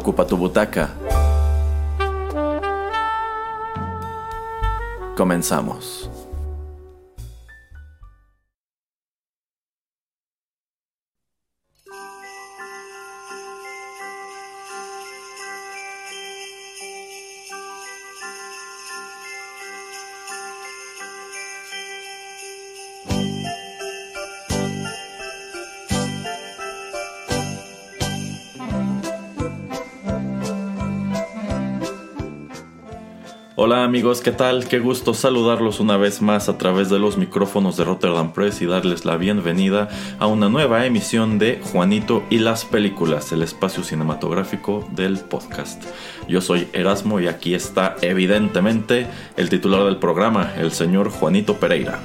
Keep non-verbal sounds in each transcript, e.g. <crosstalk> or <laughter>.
Ocupa tu butaca. Comenzamos. Amigos, ¿qué tal? Qué gusto saludarlos una vez más a través de los micrófonos de Rotterdam Press y darles la bienvenida a una nueva emisión de Juanito y las películas, el espacio cinematográfico del podcast. Yo soy Erasmo y aquí está evidentemente el titular del programa, el señor Juanito Pereira.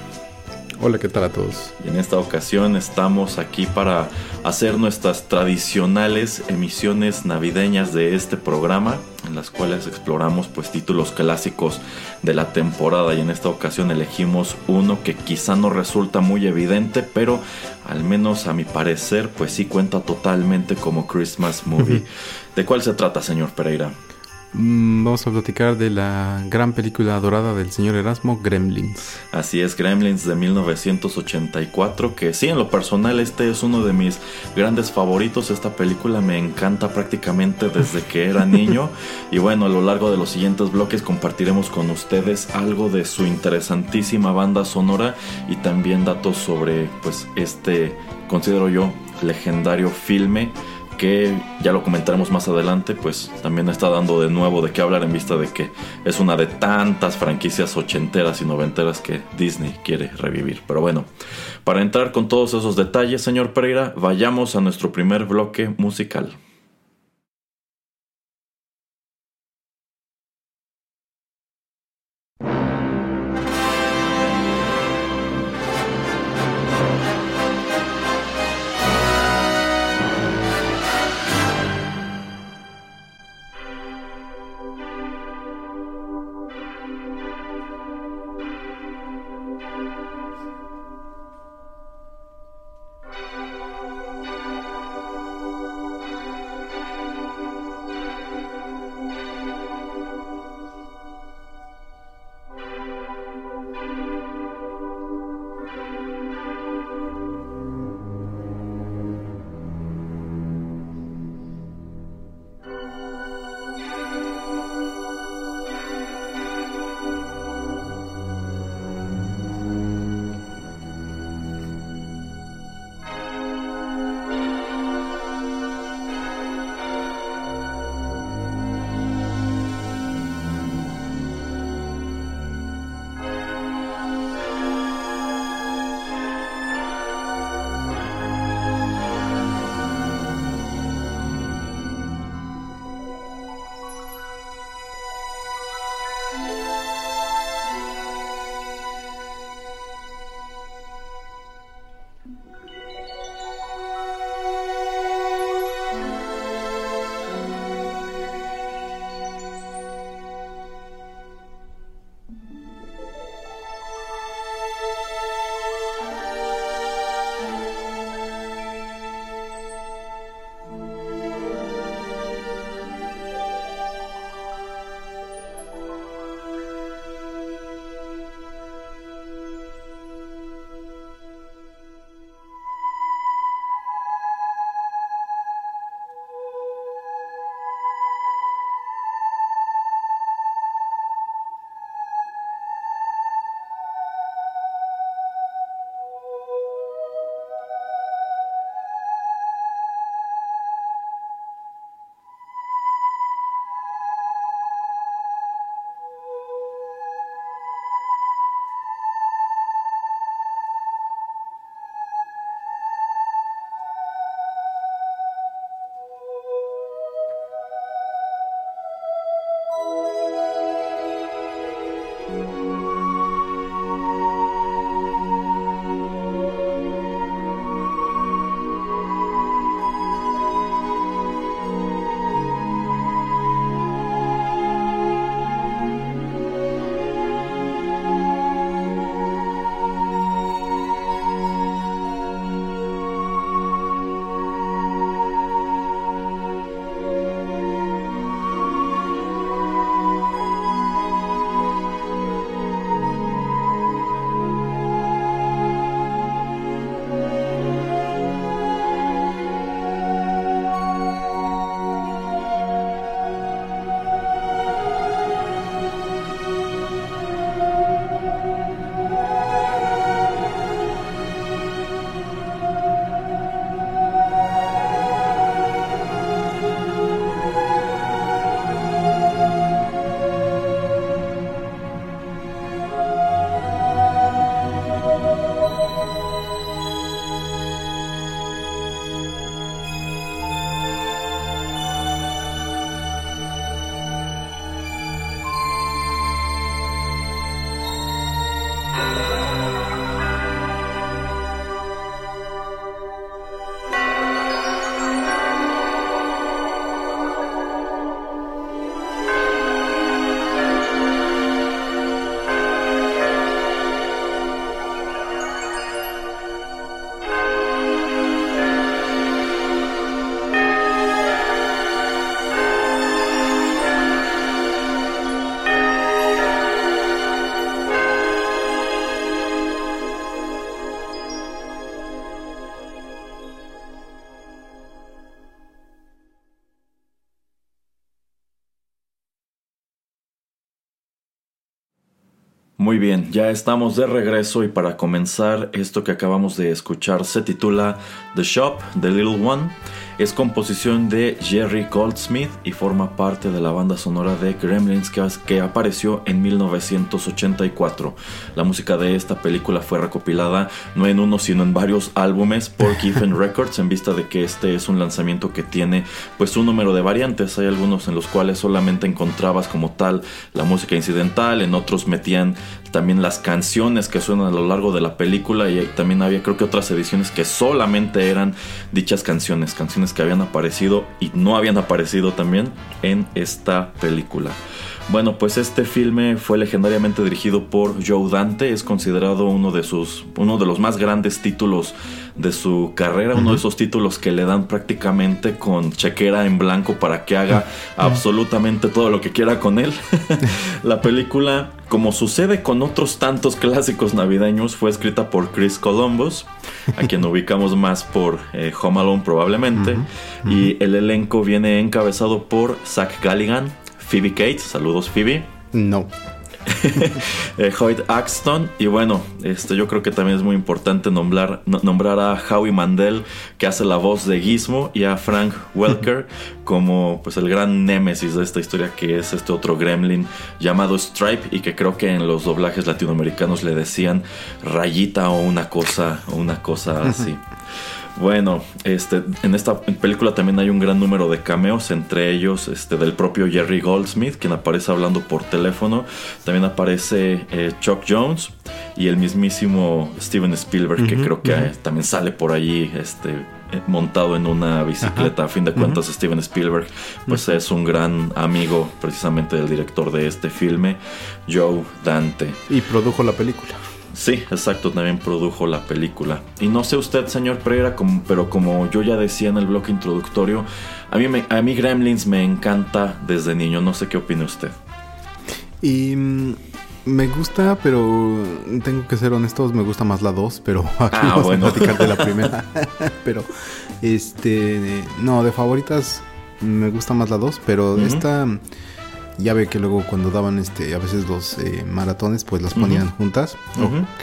Hola, ¿qué tal a todos? En esta ocasión estamos aquí para hacer nuestras tradicionales emisiones navideñas de este programa, en las cuales exploramos pues títulos clásicos de la temporada y en esta ocasión elegimos uno que quizá no resulta muy evidente, pero al menos a mi parecer pues sí cuenta totalmente como Christmas movie. <laughs> ¿De cuál se trata, señor Pereira? Mm, vamos a platicar de la gran película dorada del señor Erasmo, Gremlins. Así es, Gremlins de 1984, que sí, en lo personal este es uno de mis grandes favoritos. Esta película me encanta prácticamente desde que era <laughs> niño. y bueno, a lo largo de los siguientes bloques compartiremos con ustedes algo de su interesantísima banda sonora y también datos sobre pues este, considero yo, legendario filme que ya lo comentaremos más adelante, pues también está dando de nuevo de qué hablar en vista de que es una de tantas franquicias ochenteras y noventeras que Disney quiere revivir. Pero bueno, para entrar con todos esos detalles, señor Pereira, vayamos a nuestro primer bloque musical. Ya estamos de regreso y para comenzar, esto que acabamos de escuchar se titula The Shop, The Little One. Es composición de Jerry Goldsmith y forma parte de la banda sonora de Gremlins que, apareció en 1984. La música de esta película fue recopilada no en uno sino en varios álbumes por <laughs> Giffen Records en vista de que este es un lanzamiento que tiene pues un número de variantes. Hay algunos en los cuales solamente encontrabas como tal la música incidental, en otros metían también las canciones que suenan a lo largo de la película y también había creo que otras ediciones que solamente eran dichas canciones, canciones que habían aparecido y no habían aparecido también en esta película. Bueno, pues este filme fue legendariamente dirigido por Joe Dante, es considerado uno de sus uno de los más grandes títulos de su carrera, uno de esos títulos que le dan prácticamente con chequera en blanco para que haga absolutamente todo lo que quiera con él. <laughs> La película, como sucede con otros tantos clásicos navideños, fue escrita por Chris Columbus, a quien <laughs> ubicamos más por eh, Home Alone probablemente, y el elenco viene encabezado por Zach Galligan, Phoebe Cates, saludos Phoebe. No. <laughs> eh, Hoyt Axton y bueno, este, yo creo que también es muy importante nombrar, nombrar a Howie Mandel que hace la voz de Gizmo y a Frank Welker <laughs> como pues el gran némesis de esta historia que es este otro gremlin llamado Stripe y que creo que en los doblajes latinoamericanos le decían rayita o una cosa o una cosa así. Bueno, este, en esta película también hay un gran número de cameos, entre ellos este, del propio Jerry Goldsmith, quien aparece hablando por teléfono. También aparece eh, Chuck Jones y el mismísimo Steven Spielberg, que creo que también sale por allí este, eh, montado en una bicicleta. A fin de cuentas, Steven Spielberg pues es un gran amigo precisamente del director de este filme, Joe Dante. Y produjo la película. Sí, exacto, también produjo la película. Y no sé usted, señor Pereira, como, pero como yo ya decía en el bloque introductorio, a mí, a mí Gremlins me encanta desde niño, no sé qué opina usted. Y mm, me gusta, pero tengo que ser honestos, me gusta más la 2, pero <laughs> aquí ah, vamos a platicar de la <laughs> primera. <laughs> pero, este, no, de favoritas me gusta más la 2, pero esta ya ve que luego cuando daban este a veces los eh, maratones pues las ponían juntas.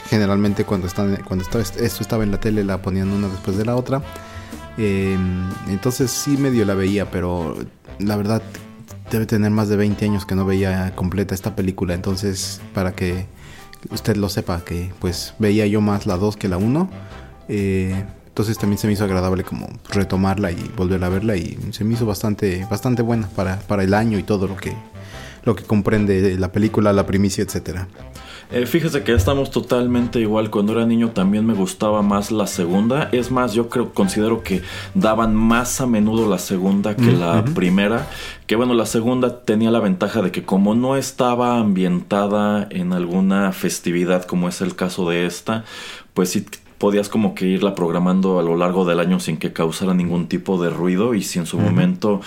Generalmente cuando están cuando estaba, esto estaba en la tele la ponían una después de la otra. Em, entonces sí medio la veía pero la verdad debe tener más de 20 años que no veía completa esta película. Entonces para que usted lo sepa que pues veía yo más la 2 que la 1 eh, entonces también se me hizo agradable como retomarla y volver a verla y se me hizo bastante bastante buena para, para el año y todo lo que lo que comprende la película, la primicia, etcétera. Eh, fíjese que estamos totalmente igual. Cuando era niño también me gustaba más la segunda. Es más, yo creo, considero que daban más a menudo la segunda que la primera. Que bueno, la segunda tenía la ventaja de que como no estaba ambientada en alguna festividad como es el caso de esta, pues sí podías como que irla programando a lo largo del año sin que causara ningún tipo de ruido y si en su momento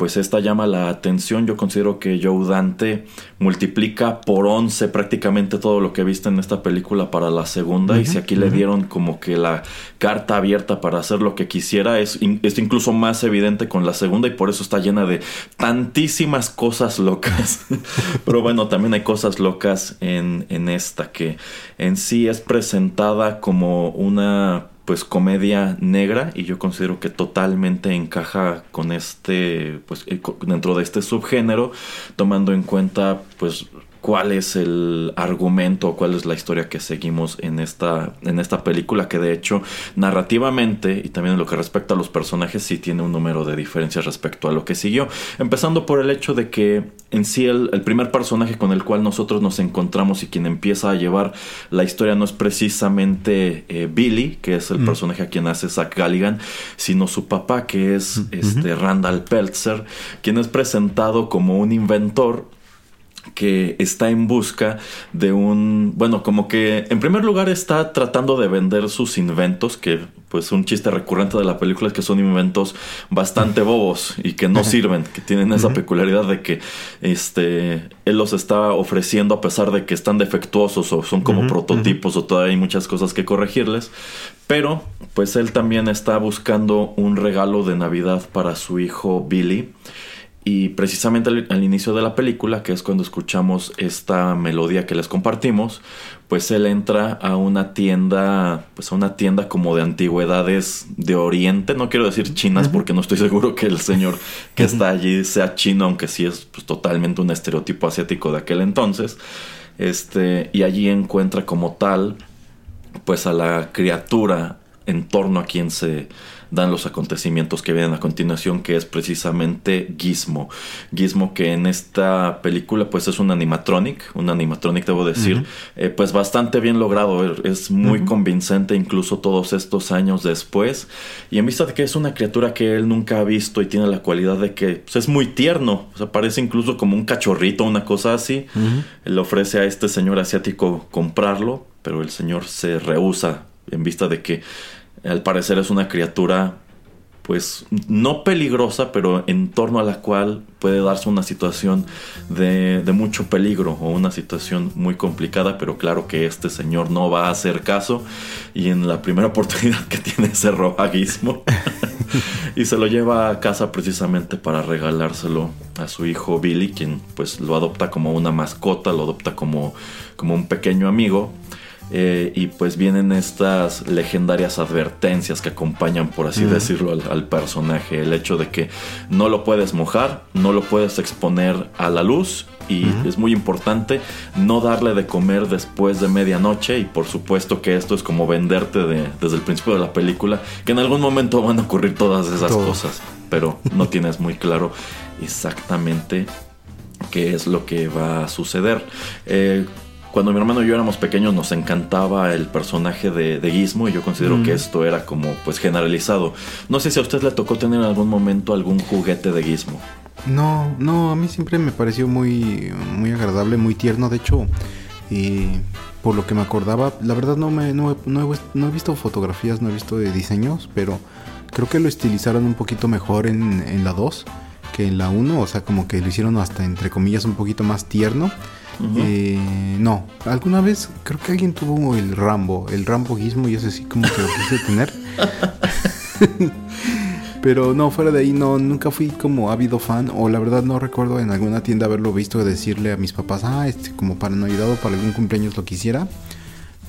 pues esta llama la atención. Yo considero que Joe Dante multiplica por 11 prácticamente todo lo que viste en esta película para la segunda. y si aquí le dieron como que la carta abierta para hacer lo que quisiera, es, es, incluso más evidente con la segunda y por eso está llena de tantísimas cosas locas. <laughs> Pero bueno, también hay cosas locas en, en esta que en sí es presentada como una pues comedia negra y yo considero que totalmente encaja con este pues eh, dentro de este subgénero tomando en cuenta pues cuál es el argumento o cuál es la historia que seguimos en esta, en esta película, que de hecho narrativamente y también en lo que respecta a los personajes sí tiene un número de diferencias respecto a lo que siguió. Empezando por el hecho de que en sí el, primer personaje con el cual nosotros nos encontramos y quien empieza a llevar la historia no es precisamente eh, Billy, que es el mm. personaje a quien hace Zach Galligan, sino su papá, que es mm, este Randall Peltzer, quien es presentado como un inventor que está en busca de un, bueno, como que en primer lugar está tratando de vender sus inventos, que pues un chiste recurrente de la película es que son inventos bastante bobos y que no sirven, que tienen esa peculiaridad de que este él los está ofreciendo a pesar de que están defectuosos o son como prototipos o todavía hay muchas cosas que corregirles, pero pues él también está buscando un regalo de Navidad para su hijo Billy y precisamente al, inicio de la película, que es cuando escuchamos esta melodía que les compartimos, pues él entra a una tienda, pues a una tienda como de antigüedades de Oriente, no quiero decir chinas porque no estoy seguro que el señor que está allí sea chino, aunque sí es pues, totalmente un estereotipo asiático de aquel entonces. Este, y allí encuentra como tal, pues a la criatura en torno a quien se dan los acontecimientos que vienen a continuación, que es precisamente Gizmo. Gizmo que en esta película pues es un animatronic, un animatronic debo decir, eh, pues bastante bien logrado, es muy convincente incluso todos estos años después, y en vista de que es una criatura que él nunca ha visto y tiene la cualidad de que pues, es muy tierno, o sea, parece incluso como un cachorrito, una cosa así, le ofrece a este señor asiático comprarlo, pero el señor se rehúsa en vista de que al parecer es una criatura pues no peligrosa, pero en torno a la cual puede darse una situación de, mucho peligro o una situación muy complicada, pero claro que este señor no va a hacer caso y en la primera <laughs> oportunidad que tiene se roba a y se lo lleva a casa precisamente para regalárselo a su hijo Billy, quien pues lo adopta como una mascota, lo adopta como, como un pequeño amigo eh, y pues vienen estas legendarias advertencias que acompañan, por así decirlo, al, personaje. El hecho de que no lo puedes mojar, no lo puedes exponer a la luz y es muy importante no darle de comer después de medianoche y por supuesto que esto es como venderte desde el principio de la película que en algún momento van a ocurrir todas esas cosas, pero no <laughs> tienes muy claro exactamente qué es lo que va a suceder. Eh, cuando mi hermano y yo éramos pequeños nos encantaba el personaje de, de Gizmo y yo considero que esto era como pues generalizado. No sé si a usted le tocó tener en algún momento algún juguete de Gizmo. No, no, a mí siempre me pareció muy, muy agradable, muy tierno. De hecho, y por lo que me acordaba, la verdad no, me, no, he, visto fotografías, no he visto de diseños, pero creo que lo estilizaron un poquito mejor en, en la 2 que en la 1. O sea, como que lo hicieron hasta entre comillas un poquito más tierno. Eh, no, alguna vez creo que alguien tuvo el Rambo, el Ramboguismo y ese sí como que lo quise tener. <laughs> Pero no, fuera de ahí no, nunca fui como ávido fan o la verdad no recuerdo en alguna tienda haberlo visto decirle a mis papás, ah, este como para no ayudado para algún cumpleaños lo quisiera.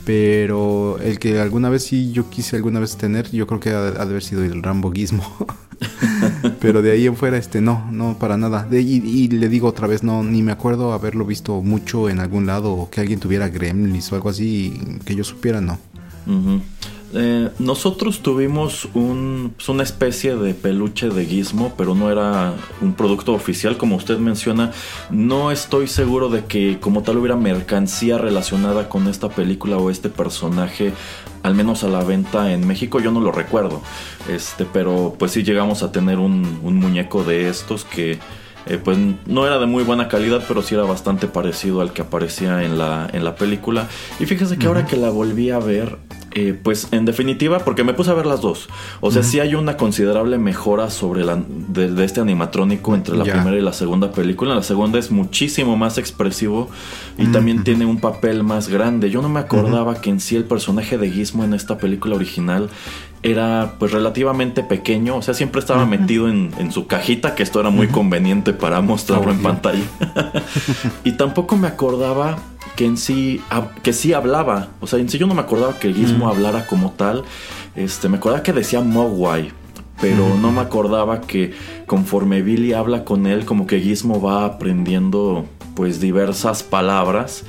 Pero el que alguna vez sí yo quise alguna vez tener, yo creo que ha, de haber sido el Ramboguismo. <laughs> Pero de ahí en fuera, este, no, no, para nada. De, y, le digo otra vez, no, ni me acuerdo haberlo visto mucho en algún lado o que alguien tuviera gremlins o algo así que yo supiera, no. Eh, nosotros tuvimos un, pues, una especie de peluche de Gizmo, pero no era un producto oficial, como usted menciona. No estoy seguro de que como tal hubiera mercancía relacionada con esta película o este personaje, al menos a la venta en México. Yo no lo recuerdo, este, pero pues sí llegamos a tener un, un muñeco de estos que eh, pues no era de muy buena calidad, pero sí era bastante parecido al que aparecía en la, en la película. Y fíjese que ahora que la volví a ver, eh, pues en definitiva, porque me puse a ver las dos. O sea, sí hay una considerable mejora sobre la de, este animatrónico entre la primera y la segunda película. La segunda es muchísimo más expresivo y también tiene un papel más grande. Yo no me acordaba que en sí el personaje de Gizmo en esta película original era pues relativamente pequeño, o sea, siempre estaba metido en, su cajita, que esto era muy conveniente para mostrarlo en pantalla. <laughs> y tampoco me acordaba que en sí, que sí hablaba, o sea, en sí yo no me acordaba que el Gizmo hablara como tal, este, me acordaba que decía Mogwai, pero no me acordaba que conforme Billy habla con él, como que Gizmo va aprendiendo pues diversas palabras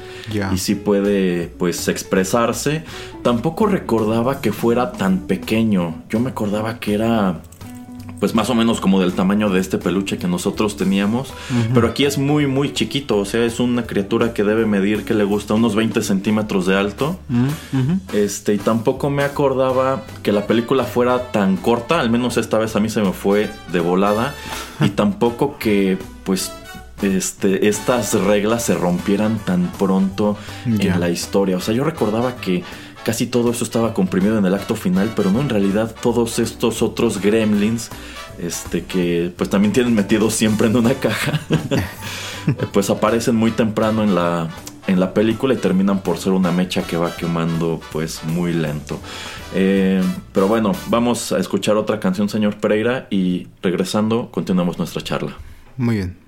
y sí puede pues expresarse. Tampoco recordaba que fuera tan pequeño. Yo me acordaba que era pues más o menos como del tamaño de este peluche que nosotros teníamos. Pero aquí es muy, muy chiquito. O sea, es una criatura que debe medir, que le gusta, unos 20 centímetros de alto. Este, y tampoco me acordaba que la película fuera tan corta. Al menos esta vez a mí se me fue de volada. y <laughs> tampoco que, pues, este, estas reglas se rompieran tan pronto en la historia. O sea, yo recordaba que casi todo eso estaba comprimido en el acto final, pero no en realidad todos estos otros gremlins, este, que pues también tienen metidos siempre en una caja, <laughs> pues aparecen muy temprano en la, en la película y terminan por ser una mecha que va quemando pues muy lento. Eh, pero bueno, vamos a escuchar otra canción, señor Pereira, y regresando continuamos nuestra charla. Muy bien.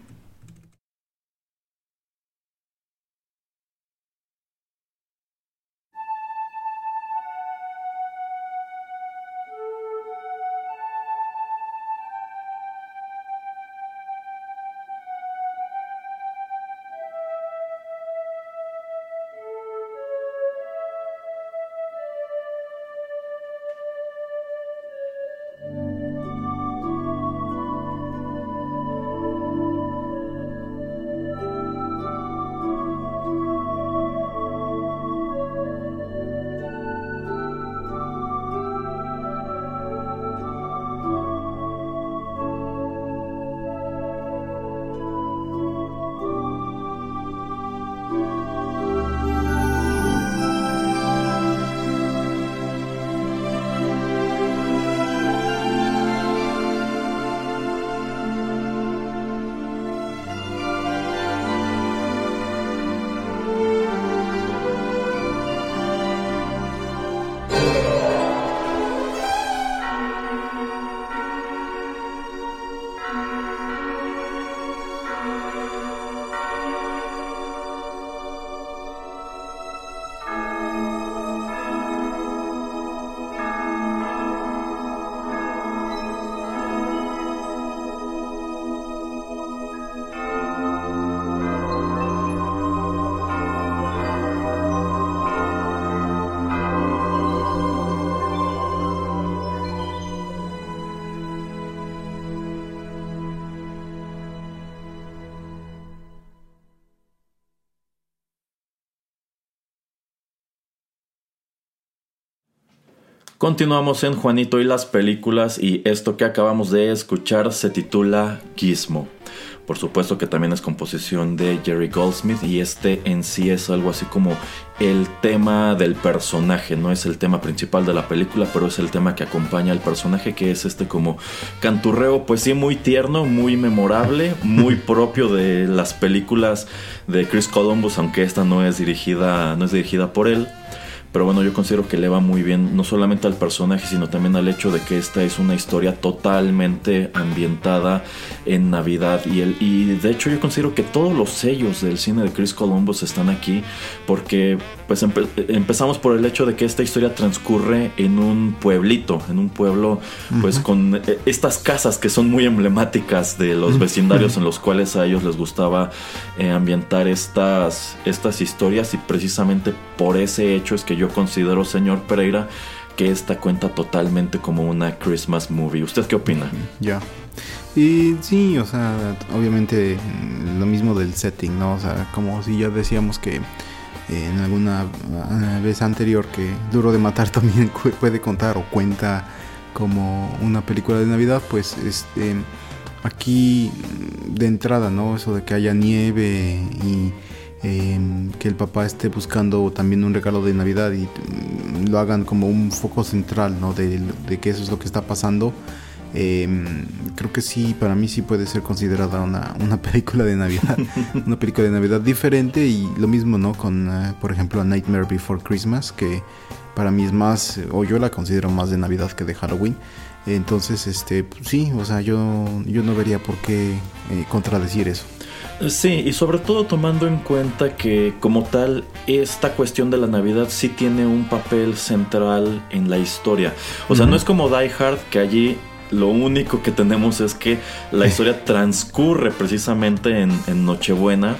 Continuamos en Juanito y las películas y esto que acabamos de escuchar se titula Gizmo. Por supuesto que también es composición de Jerry Goldsmith y este en sí es algo así como el tema del personaje, no es el tema principal de la película, pero es el tema que acompaña al personaje que es este como canturreo, pues sí, muy tierno, muy memorable, muy <laughs> propio de las películas de Chris Columbus, aunque esta no es dirigida, no es dirigida por él. Pero bueno, yo considero que le va muy bien, no solamente al personaje, sino también al hecho de que esta es una historia totalmente ambientada en Navidad. Y, el, y de hecho yo considero que todos los sellos del cine de Chris Columbus están aquí, porque pues empezamos por el hecho de que esta historia transcurre en un pueblito, en un pueblo pues con eh, estas casas que son muy emblemáticas de los vecindarios en <laughs> los cuales a ellos les gustaba eh, ambientar estas, estas historias. Y precisamente por ese hecho es que yo yo considero, señor Pereira, que esta cuenta totalmente como una Christmas movie. ¿Usted qué opina? Ya. Y sí, o sea, obviamente mm, lo mismo del setting, ¿no? O sea, como si ya decíamos que eh, en alguna eh, vez anterior que Duro de Matar <laughs> también puede contar o cuenta como una película de Navidad, pues este aquí mm, de entrada, ¿no? Eso de que haya nieve y Em, que el papá esté buscando también un regalo de Navidad y mm, lo hagan como un foco central, ¿no? De, que eso es lo que está pasando. Em, creo que sí, para mí sí puede ser considerada una, una <laughs> película de Navidad, <laughs> una película de Navidad diferente y lo mismo, ¿no? Con, eh, por ejemplo, A Nightmare Before Christmas, que para mí es más, o yo la considero más de Navidad que de Halloween. Entonces, este, pues sí, o sea, yo, yo no vería por qué eh, contradecir eso. Sí, y sobre todo tomando en cuenta que como tal esta cuestión de la Navidad sí tiene un papel central en la historia. O sea, no es como Die Hard que allí lo único que tenemos es que la <laughs> historia transcurre precisamente en, Nochebuena.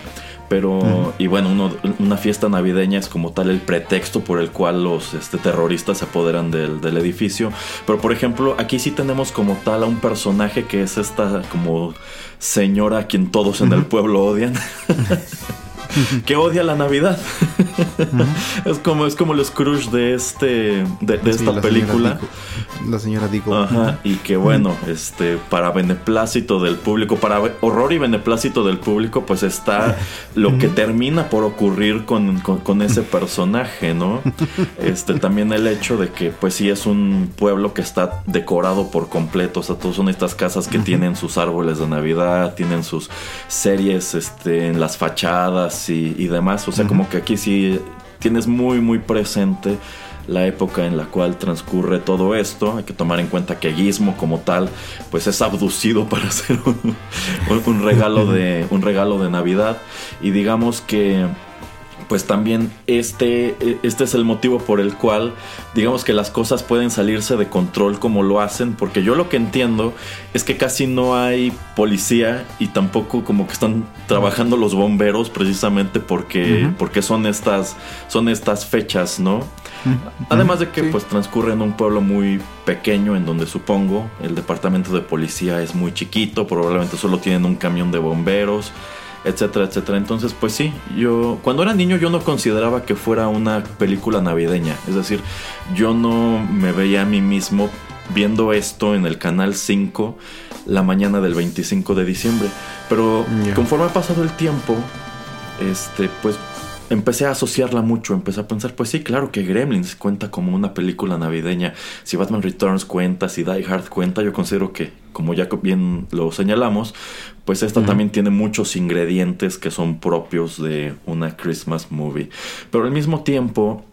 Pero, y bueno, una fiesta navideña es como tal el pretexto por el cual los este, terroristas se apoderan del, del, edificio. Pero, por ejemplo, aquí sí tenemos como tal a un personaje que es esta como señora a quien todos en el pueblo odian. <laughs> <laughs> que odia la Navidad. es como es como el Scrooge de este de, esta película. la señora Digo. Ajá, y que bueno, este para beneplácito del público, para horror y beneplácito del público, pues está <laughs> lo que termina por ocurrir con, con, ese personaje, ¿no? <laughs> Este también el hecho de que pues sí es un pueblo que está decorado por completo, o sea, todos son estas casas que tienen sus árboles de Navidad, tienen sus series este en las fachadas y, demás. O sea, como que aquí sí tienes muy, muy presente la época en la cual transcurre todo esto. Hay que tomar en cuenta que Gizmo como tal, pues es abducido <laughs> para hacer un, regalo de un regalo de Navidad y digamos que pues también este, este es el motivo por el cual digamos que las cosas pueden salirse de control como lo hacen, porque yo lo que entiendo es que casi no hay policía y tampoco como que están trabajando los bomberos precisamente porque, porque son, estas, son estas fechas, ¿no? Además de que pues transcurre en un pueblo muy pequeño en donde supongo el departamento de policía es muy chiquito, probablemente solo tienen un camión de bomberos, etcétera, etcétera. Entonces, pues sí, yo cuando era niño yo no consideraba que fuera una película navideña, es decir, yo no me veía a mí mismo viendo esto en el canal 5 la mañana del 25 de diciembre, pero conforme ha pasado el tiempo, este pues empecé a asociarla mucho, empecé a pensar, pues sí, claro que Gremlins cuenta como una película navideña, si Batman Returns cuenta, si Die Hard cuenta, yo considero que, como ya bien lo señalamos, pues esta también tiene muchos ingredientes que son propios de una Christmas movie. Pero al mismo tiempo,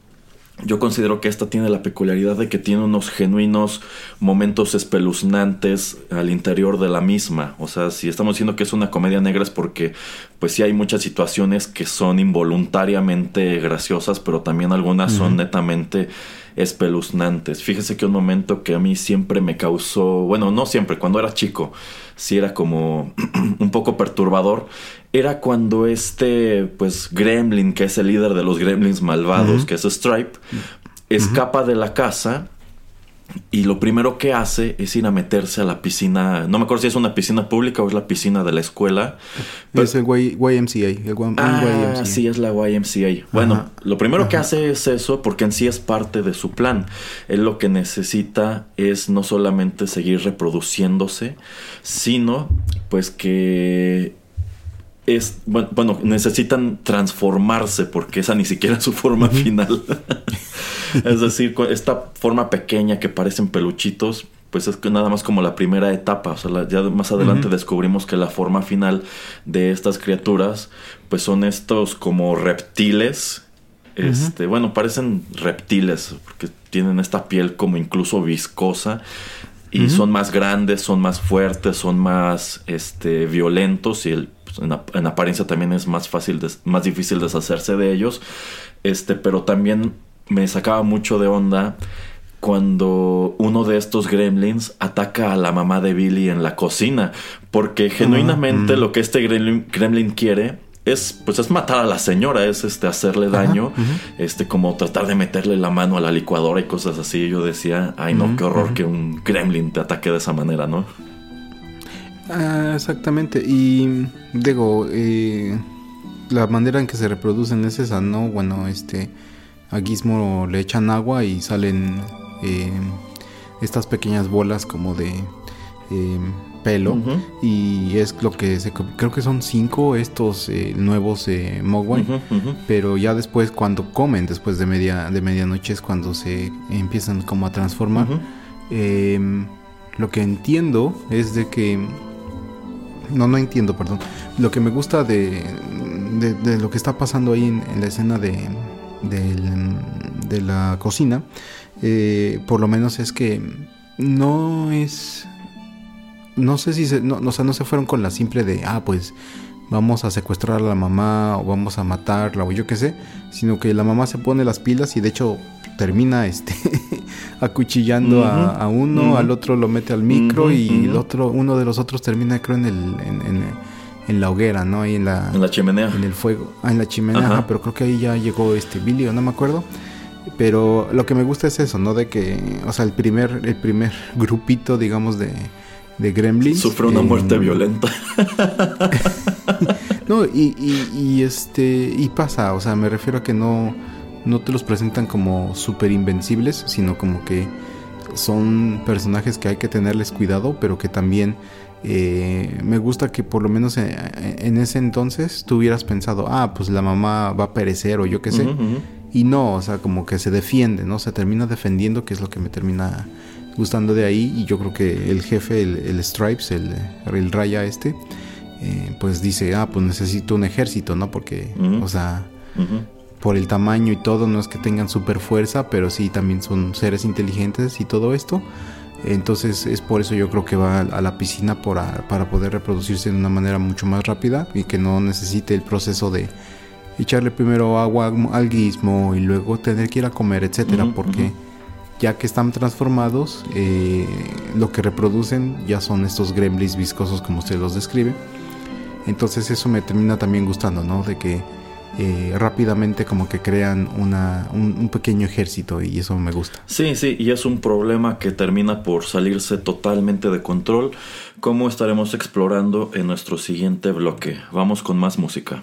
yo considero que esta tiene la peculiaridad de que tiene unos genuinos momentos espeluznantes al interior de la misma. O sea, si estamos diciendo que es una comedia negra es porque pues sí hay muchas situaciones que son involuntariamente graciosas, pero también algunas son netamente espeluznantes. Fíjese que un momento que a mí siempre me causó, bueno, no siempre, cuando era chico, sí era como <clears throat> un poco perturbador, era cuando este, pues, Gremlin, que es el líder de los Gremlins malvados, que es Stripe, escapa de la casa y lo primero que hace es ir a meterse a la piscina. No me acuerdo si es una piscina pública o es la piscina de la escuela. es el YMCA. El ah, sí, es la YMCA. Bueno, lo primero que hace es eso porque en sí es parte de su plan. Él lo que necesita es no solamente seguir reproduciéndose, sino pues que es, bueno, necesitan transformarse porque esa ni siquiera es su forma final. <laughs> es decir, esta forma pequeña que parecen peluchitos, pues es que nada más como la primera etapa. O sea, ya más adelante descubrimos que la forma final de estas criaturas, pues son estos como reptiles. Este, bueno, parecen reptiles, porque tienen esta piel como incluso viscosa. Y son más grandes, son más fuertes, son más este, violentos y el, pues, en, apariencia también es más fácil, más difícil deshacerse de ellos. Este, pero también me sacaba mucho de onda cuando uno de estos gremlins ataca a la mamá de Billy en la cocina, porque genuinamente lo que este gremlin, quiere es pues es matar a la señora, es este hacerle daño, este como tratar de meterle la mano a la licuadora y cosas así. Yo decía, ay no, qué horror que un gremlin te ataque de esa manera, ¿no? Ah, exactamente. Y digo, eh, la manera en que se reproducen es esa, ¿no? Bueno, este a Gizmo le echan agua y salen eh, estas pequeñas bolas como de eh, pelo. Y es lo que se, creo que son cinco estos eh, nuevos Mogwai. Pero ya después cuando comen después de media de medianoche es cuando se empiezan como a transformar. Em, lo que entiendo es de que no no entiendo perdón. Lo que me gusta de, de, lo que está pasando ahí en la escena de de la cocina, eh, por lo menos es que no es... No sé si se, no, no se fueron con la simple de, ah, pues vamos a secuestrar a la mamá o vamos a matarla o yo qué sé, sino que la mamá se pone las pilas y de hecho termina este <laughs> acuchillando a, uno, al otro lo mete al micro y el otro, uno de los otros termina creo en el, en, en la hoguera, ¿no? Ahí en la, en la chimenea. En el fuego. Ah, en la chimenea, pero creo que ahí ya llegó este Billy, o no me acuerdo. Pero lo que me gusta es eso, ¿no? De que, o sea, el primer, el primer grupito, digamos, de, de gremlins. Sufre una muerte violenta. <laughs> no, y, y, este, y pasa, o sea, me refiero a que no, no te los presentan como súper invencibles, sino como que son personajes que hay que tenerles cuidado, pero que también eh, me gusta que por lo menos eh, en, ese entonces tú hubieras pensado, ah, pues la mamá va a perecer o yo qué sé. Y no, o sea, como que se defiende, ¿no? Se termina defendiendo, que es lo que me termina gustando de ahí. Y yo creo que el jefe, el, Stripes, el, el, Raya este, eh, pues dice, ah, pues necesito un ejército, ¿no? Porque, o sea, por el tamaño y todo, no es que tengan super fuerza, pero sí también son seres inteligentes y todo esto. Entonces es por eso yo creo que va a la piscina para poder reproducirse de una manera mucho más rápida y que no necesite el proceso de echarle primero agua al guismo y luego tener que ir a comer, etcétera, porque ya que están transformados, eh, lo que reproducen ya son estos gremlins viscosos como usted los describe. Entonces eso me termina también gustando, ¿no? De que eh, rápidamente como que crean una, un, pequeño ejército y eso me gusta. Sí, sí, y es un problema que termina por salirse totalmente de control, como estaremos explorando en nuestro siguiente bloque. Vamos con más música.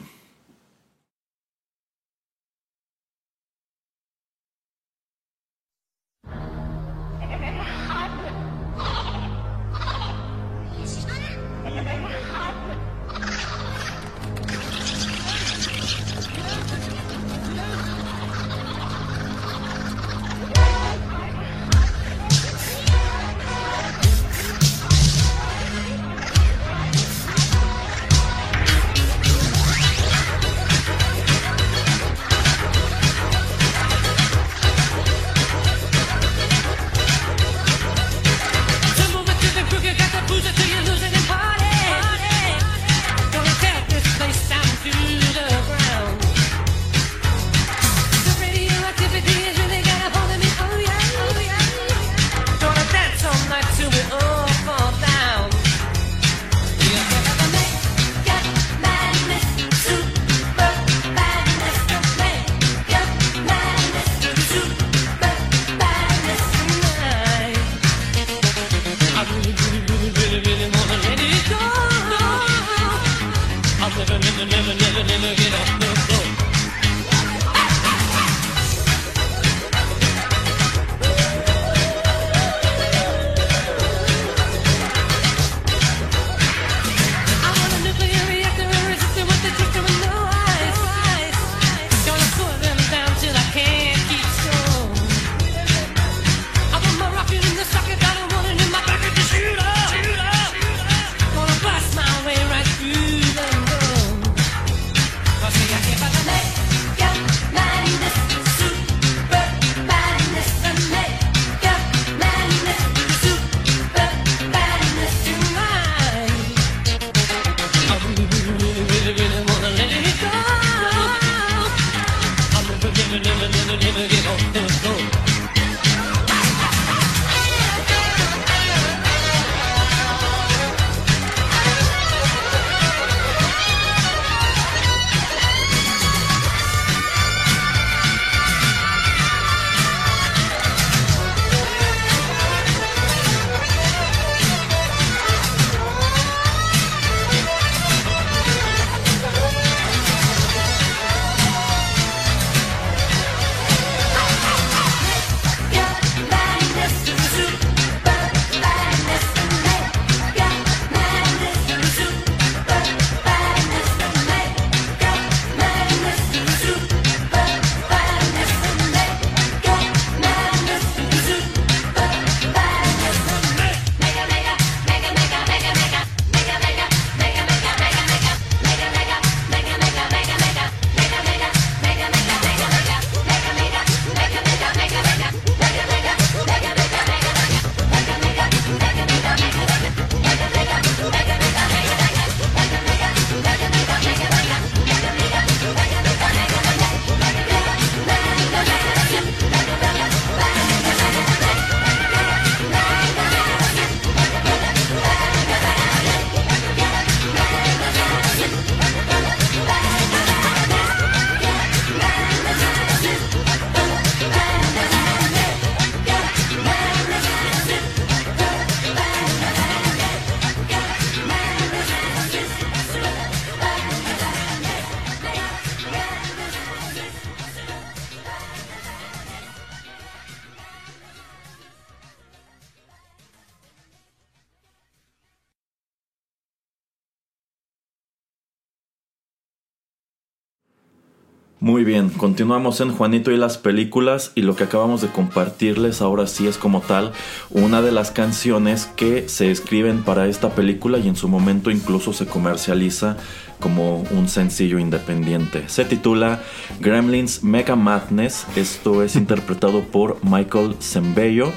Bien, continuamos en Juanito y las películas y lo que acabamos de compartirles ahora sí es como tal una de las canciones que se escriben para esta película y en su momento incluso se comercializa como un sencillo independiente. Se titula Gremlins Mega Madness, esto es <laughs> interpretado por Michael Zembello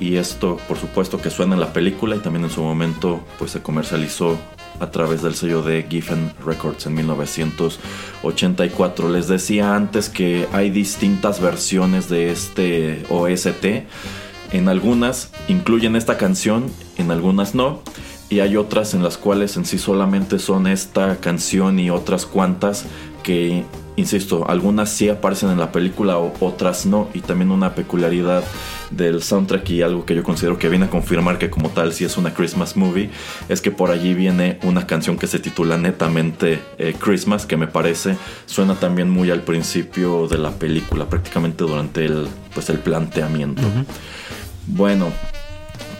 y esto por supuesto que suena en la película y también en su momento pues se comercializó a través del sello de Giffen Records en 1984. Les decía antes que hay distintas versiones de este OST. En algunas incluyen esta canción, en algunas no. Y hay otras en las cuales en sí solamente son esta canción y otras cuantas que insisto, algunas sí aparecen en la película o otras no. Y también una peculiaridad del soundtrack y algo que yo considero que viene a confirmar que como tal sí es una Christmas movie, es que por allí viene una canción que se titula netamente eh, Christmas, que me parece suena también muy al principio de la película, prácticamente durante el, pues, el planteamiento. Bueno,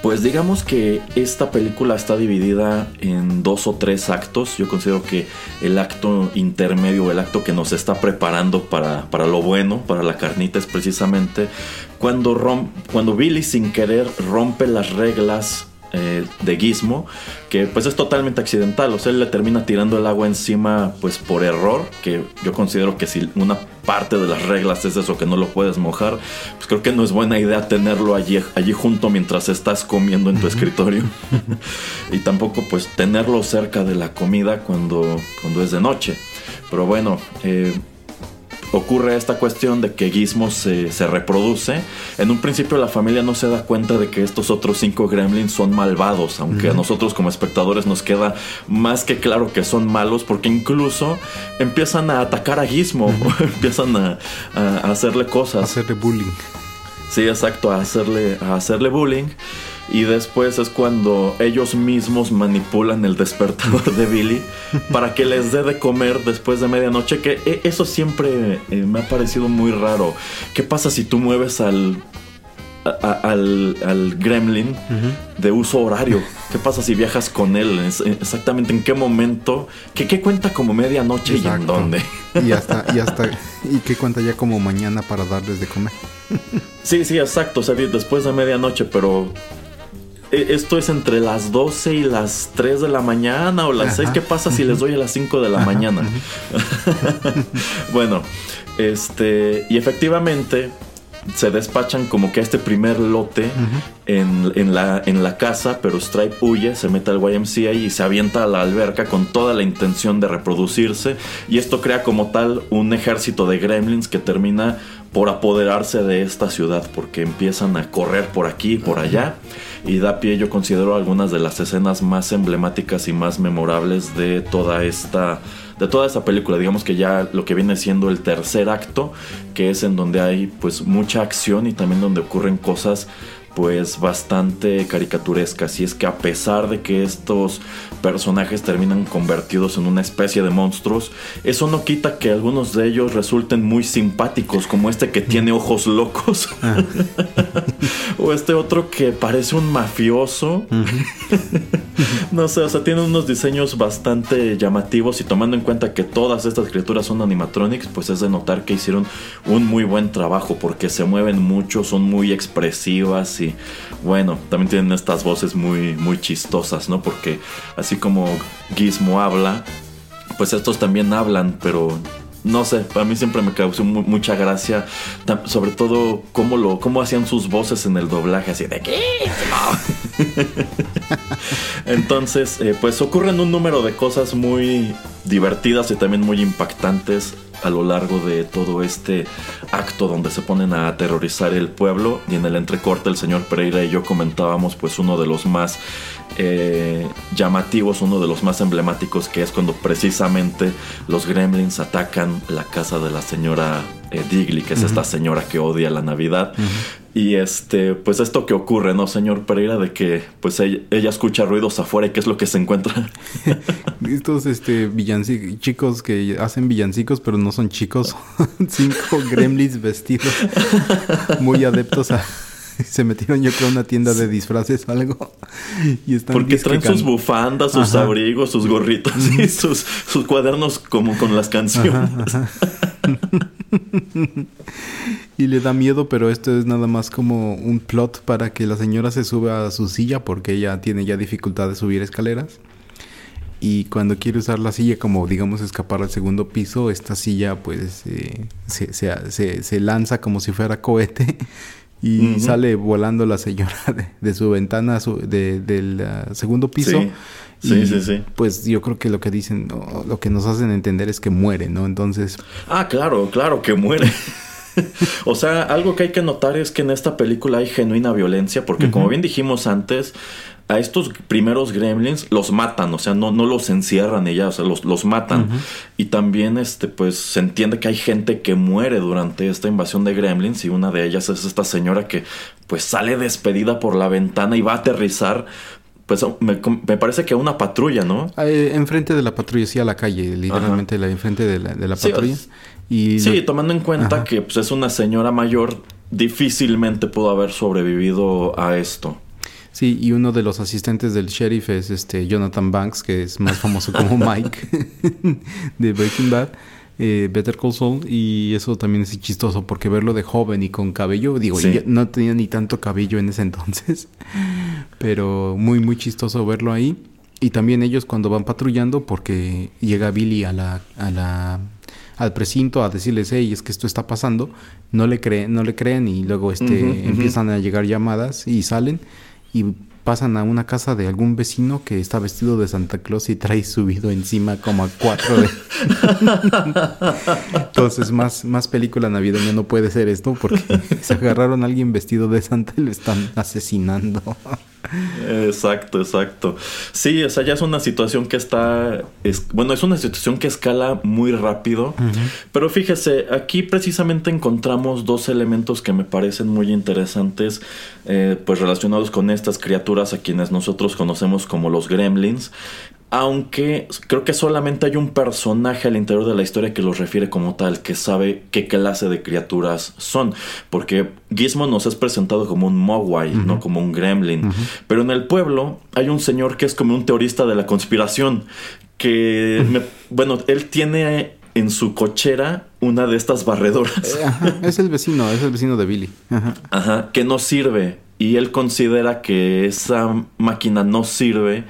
pues digamos que esta película está dividida en dos o tres actos. Yo considero que el acto intermedio, el acto que nos está preparando para, lo bueno, para la carnita, es precisamente cuando, cuando Billy sin querer rompe las reglas eh, de Gizmo, que pues es totalmente accidental, o sea, él le termina tirando el agua encima pues por error, que yo considero que si una parte de las reglas es eso, que no lo puedes mojar, pues creo que no es buena idea tenerlo allí, allí junto mientras estás comiendo en tu escritorio. <laughs> y tampoco pues tenerlo cerca de la comida cuando, cuando es de noche. Pero bueno, eh, ocurre esta cuestión de que Gizmo se, reproduce. En un principio la familia no se da cuenta de que estos otros cinco gremlins son malvados, aunque a nosotros como espectadores nos queda más que claro que son malos porque incluso empiezan a atacar a Gizmo, <laughs> empiezan a, hacerle cosas. A hacerle bullying. Sí, exacto, a hacerle, a hacerle bullying. Y después es cuando ellos mismos manipulan el despertador de Billy para que les dé de comer después de medianoche. Que eh, eso siempre eh, me ha parecido muy raro. ¿Qué pasa si tú mueves al, al, gremlin de uso horario? ¿Qué pasa si viajas con él? Exactamente en qué momento. ¿Qué, qué cuenta como medianoche y en dónde? Y hasta, y hasta. ¿Y qué cuenta ya como mañana para darles de comer? Sí, sí, exacto. O sea, después de medianoche, pero eh, esto es entre las 12 y las 3 de la mañana o las 6. ¿Qué pasa si les doy a las 5 de la mañana? <laughs> bueno, este, y efectivamente se despachan como que este primer lote en, la, en la casa, pero Stripe huye, se mete al YMCA y se avienta a la alberca con toda la intención de reproducirse. Y esto crea como tal un ejército de gremlins que termina por apoderarse de esta ciudad, porque empiezan a correr por aquí y por allá. Y da pie, yo considero, algunas de las escenas más emblemáticas y más memorables de toda esta. De toda esta película, digamos que ya lo que viene siendo el tercer acto, que es en donde hay pues mucha acción y también donde ocurren cosas pues bastante caricaturescas y es que a pesar de que estos personajes terminan convertidos en una especie de monstruos, eso no quita que algunos de ellos resulten muy simpáticos, como este que tiene ojos locos, ah. <laughs> o este otro que parece un mafioso. <laughs> no sé, o sea, tiene unos diseños bastante llamativos y tomando en cuenta que todas estas criaturas son animatronics, pues es de notar que hicieron un muy buen trabajo porque se mueven mucho, son muy expresivas y bueno, también tienen estas voces muy, muy chistosas, ¿no? Porque así como Gizmo habla, pues estos también hablan, pero no sé, a mí siempre me causó mucha gracia, sobre todo cómo lo, cómo hacían sus voces en el doblaje, así de <laughs> Entonces, eh, pues ocurren un número de cosas muy divertidas y también muy impactantes a lo largo de todo este acto donde se ponen a aterrorizar el pueblo y en el entrecorte el señor Pereira y yo comentábamos pues uno de los más eh, llamativos, uno de los más emblemáticos que es cuando precisamente los gremlins atacan la casa de la señora eh, Digli, que es esta señora que odia la Navidad. Y este, pues esto que ocurre, ¿no, señor Pereira? De que pues ella, escucha ruidos afuera y qué es lo que se encuentra. <laughs> Estos este villancicos, chicos que hacen villancicos, pero no son chicos, <laughs> cinco gremlins vestidos muy adeptos a se metieron yo creo a una tienda de disfraces o algo. Y están Porque traen sus bufandas, sus abrigos, sus gorritos y sus, sus cuadernos como con las canciones. <laughs> y le da miedo, pero esto es nada más como un plot para que la señora se suba a su silla porque ella tiene ya dificultad de subir escaleras. Y cuando quiere usar la silla como, digamos, escapar al segundo piso, esta silla pues eh, se, se, se, lanza como si fuera cohete <laughs> y sale volando la señora de, su ventana del ah, segundo piso. Sí, sí, sí, Pues yo creo que lo que dicen, lo que nos hacen entender es que muere, ¿no? Entonces... Ah, claro, claro que muere. <laughs> <laughs> o sea, algo que hay que notar es que en esta película hay genuina violencia, porque como bien dijimos antes, a estos primeros gremlins los matan, o sea, no, no los encierran ella, o sea, los, los matan. Y también, este, pues, se entiende que hay gente que muere durante esta invasión de gremlins y una de ellas es esta señora que, pues, sale despedida por la ventana y va a aterrizar. Pues me, parece que una patrulla, ¿no? Eh, enfrente de la patrulla, sí, a la calle, literalmente, la, enfrente de la, de la patrulla. Sí, y sí tomando en cuenta que pues, es una señora mayor, difícilmente pudo haber sobrevivido a esto. Sí, y uno de los asistentes del sheriff es este Jonathan Banks, que es más famoso como <laughs> Mike de Breaking Bad, eh, Better Call Saul, y eso también es chistoso porque verlo de joven y con cabello, digo, no tenía ni tanto cabello en ese entonces, pero muy muy chistoso verlo ahí. Y también ellos cuando van patrullando, porque llega Billy a la, a la al precinto a decirles, hey, es que esto está pasando, no le creen, no le creen y luego este empiezan a llegar llamadas y salen y pasan a una casa de algún vecino que está vestido de Santa Claus y trae subido encima como a cuatro de... <laughs> Entonces, más, más película navideña no puede ser esto porque <laughs> se agarraron a alguien vestido de Santa y lo están asesinando. Exacto, exacto. Sí, o sea, ya es una situación que está, es, bueno, es una situación que escala muy rápido, pero fíjese, aquí precisamente encontramos dos elementos que me parecen muy interesantes, eh, pues relacionados con estas criaturas a quienes nosotros conocemos como los gremlins, aunque creo que solamente hay un personaje al interior de la historia que los refiere como tal, que sabe qué clase de criaturas son. Porque Gizmo nos es presentado como un Mogwai, no como un gremlin. Pero en el pueblo hay un señor que es como un teorista de la conspiración. Que, bueno, él tiene en su cochera una de estas barredoras. Eh, es el vecino, es el vecino de Billy. Ajá, que no sirve. Y él considera que esa máquina no sirve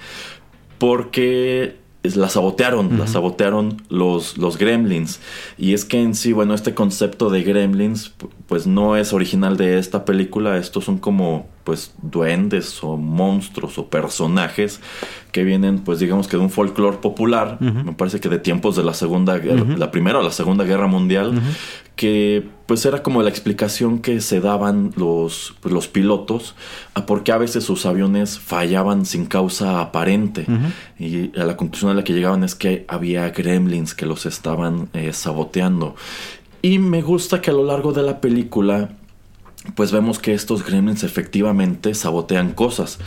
porque la sabotearon, la sabotearon los, los gremlins. Y es que en sí, bueno, este concepto de gremlins pues no es original de esta película, estos son como pues duendes o monstruos o personajes que vienen pues digamos que de un folclore popular, me parece que de tiempos de la Segunda Guerra, la Primera o la Segunda Guerra Mundial, que pues era como la explicación que se daban los, pues, los pilotos a por qué a veces sus aviones fallaban sin causa aparente. Y a la conclusión a la que llegaban es que había gremlins que los estaban eh, saboteando. Y me gusta que a lo largo de la película, pues vemos que estos gremlins efectivamente sabotean cosas.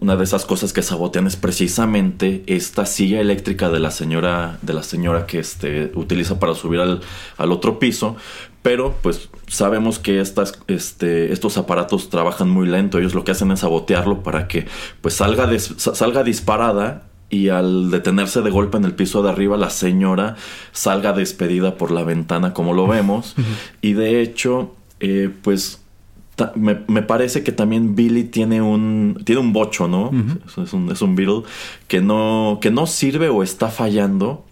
Una de esas cosas que sabotean es precisamente esta silla eléctrica de la señora, de la señora que este, utiliza para subir al, al otro piso. Pero pues sabemos que estas, este, estos aparatos trabajan muy lento. Ellos lo que hacen es sabotearlo para que pues salga, salga disparada y al detenerse de golpe en el piso de arriba la señora salga despedida por la ventana como lo vemos <laughs> y de hecho eh, pues me, parece que también Billy tiene un tiene un bocho no es, un, es un Beetle que no que no sirve o está fallando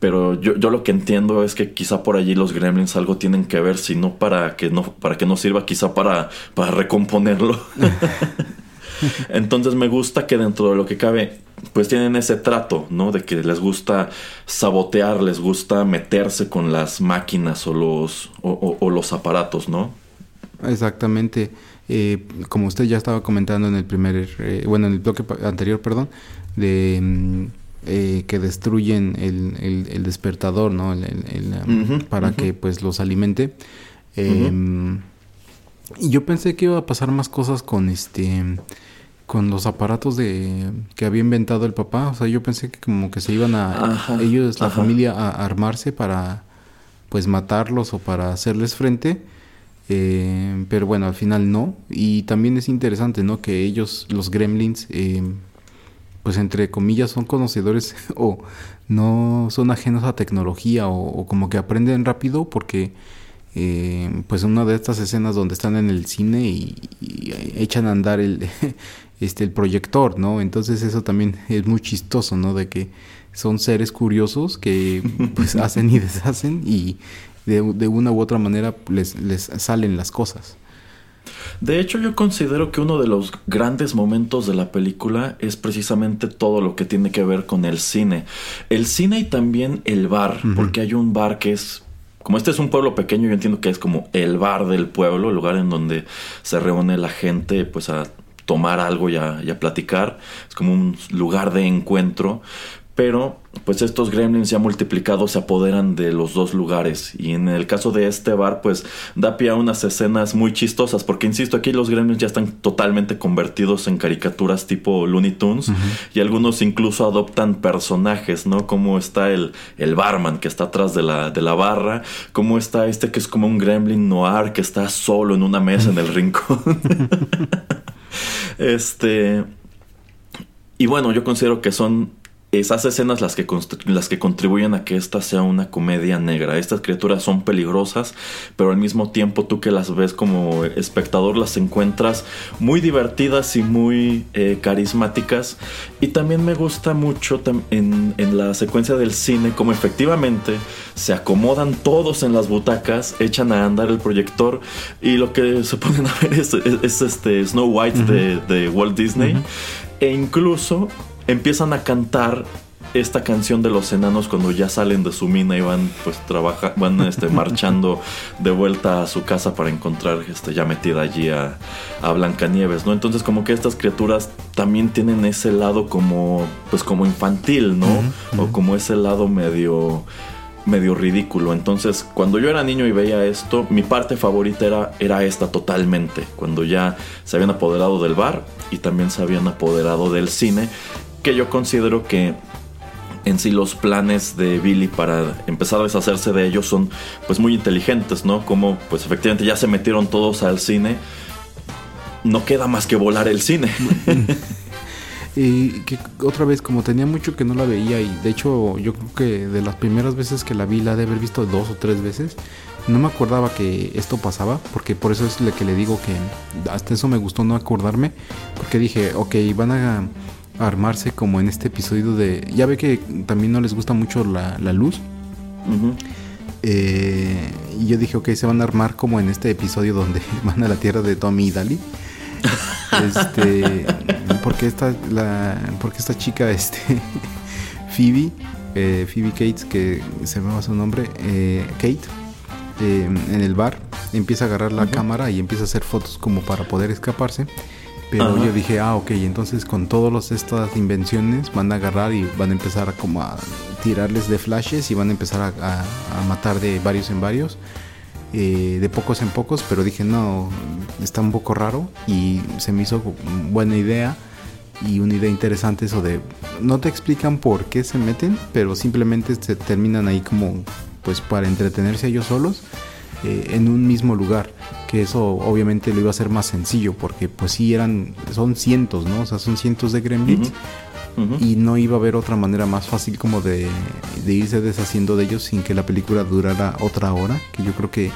pero yo, yo, lo que entiendo es que quizá por allí los gremlins algo tienen que ver, si no para que no, para que no sirva, quizá para, para recomponerlo. <laughs> Entonces me gusta que dentro de lo que cabe, pues tienen ese trato, ¿no? De que les gusta sabotear, les gusta meterse con las máquinas o los, o, los aparatos, ¿no? Exactamente. Eh, como usted ya estaba comentando en el primer, eh, bueno, en el bloque anterior, perdón, de mm, eh, que destruyen el, despertador, ¿no? para que pues los alimente. Em, y yo pensé que iba a pasar más cosas con este con los aparatos de que había inventado el papá. O sea, yo pensé que como que se iban a ellos, la familia, a armarse para pues matarlos o para hacerles frente. Eh, pero bueno, al final no. Y también es interesante, ¿no? Que ellos, los gremlins, eh, pues entre comillas, son conocedores <laughs> o no son ajenos a tecnología o, como que aprenden rápido porque eh, pues una de estas escenas donde están en el cine y, echan a andar el, <laughs> este, el proyector, ¿no? Entonces eso también es muy chistoso, ¿no? De que son seres curiosos que pues <laughs> hacen y deshacen y de, de una u otra manera les, les salen las cosas. De hecho, yo considero que uno de los grandes momentos de la película es precisamente todo lo que tiene que ver con el cine. El cine y también el bar, porque hay un bar que es como este es un pueblo pequeño, yo entiendo que es como el bar del pueblo, el lugar en donde se reúne la gente pues a tomar algo y a, y a platicar. Es como un lugar de encuentro pero pues estos gremlins ya multiplicados se apoderan de los dos lugares y en el caso de este bar pues da pie a unas escenas muy chistosas porque insisto aquí los gremlins ya están totalmente convertidos en caricaturas tipo Looney Tunes y algunos incluso adoptan personajes, ¿no? Como está el, el barman que está atrás de la, de la barra, como está este que es como un gremlin noir que está solo en una mesa en el rincón. <laughs> <laughs> este... Y bueno, yo considero que son esas escenas las que, las que contribuyen a que esta sea una comedia negra. Estas criaturas son peligrosas, pero al mismo tiempo tú que las ves como espectador las encuentras muy divertidas y muy eh, carismáticas. Y también me gusta mucho en, en, la secuencia del cine como efectivamente se acomodan todos en las butacas, echan a andar el proyector y lo que se ponen a ver es, este Snow White de, Walt Disney. E incluso empiezan a cantar esta canción de los enanos cuando ya salen de su mina y van pues trabaja, van este, <laughs> marchando de vuelta a su casa para encontrar este, ya metida allí a, a Blancanieves, ¿no? Entonces como que estas criaturas también tienen ese lado como pues como infantil, ¿no? O como ese lado medio medio ridículo. Entonces, cuando yo era niño y veía esto, mi parte favorita era, era esta totalmente. Cuando ya se habían apoderado del bar y también se habían apoderado del cine que yo considero que en sí los planes de Billy para empezar a deshacerse de ellos son pues muy inteligentes, ¿no? Como pues efectivamente ya se metieron todos al cine, no queda más que volar el cine. <laughs> y que otra vez, como tenía mucho que no la veía y de hecho yo creo que de las primeras veces que la vi la de haber visto dos o tres veces, no me acordaba que esto pasaba, porque por eso es lo que le digo que hasta eso me gustó no acordarme, porque dije, ok, van a armarse como en este episodio de... Ya ve que también no les gusta mucho la, luz. Eh, y yo dije, ok, se van a armar como en este episodio donde <laughs> van a la tierra de Tommy y Dali. <laughs> este, porque esta, la, porque esta chica, este, <laughs> Phoebe, eh, Phoebe Cates, que se llama su nombre, eh, Kate, en el bar, empieza a agarrar la cámara y empieza a hacer fotos como para poder escaparse. Pero yo dije, ah, ok, entonces con todas estas invenciones van a agarrar y van a empezar a como a tirarles de flashes y van a empezar a, matar de varios en varios, eh, de pocos en pocos, pero dije, no, está un poco raro y se me hizo buena idea y una idea interesante eso de, no te explican por qué se meten, pero simplemente se terminan ahí como, pues para entretenerse ellos solos eh, en un mismo lugar que eso obviamente lo iba a hacer más sencillo porque pues sí eran son cientos no o sea son cientos de gremlins y no iba a haber otra manera más fácil como de, irse deshaciendo de ellos sin que la película durara otra hora que yo creo que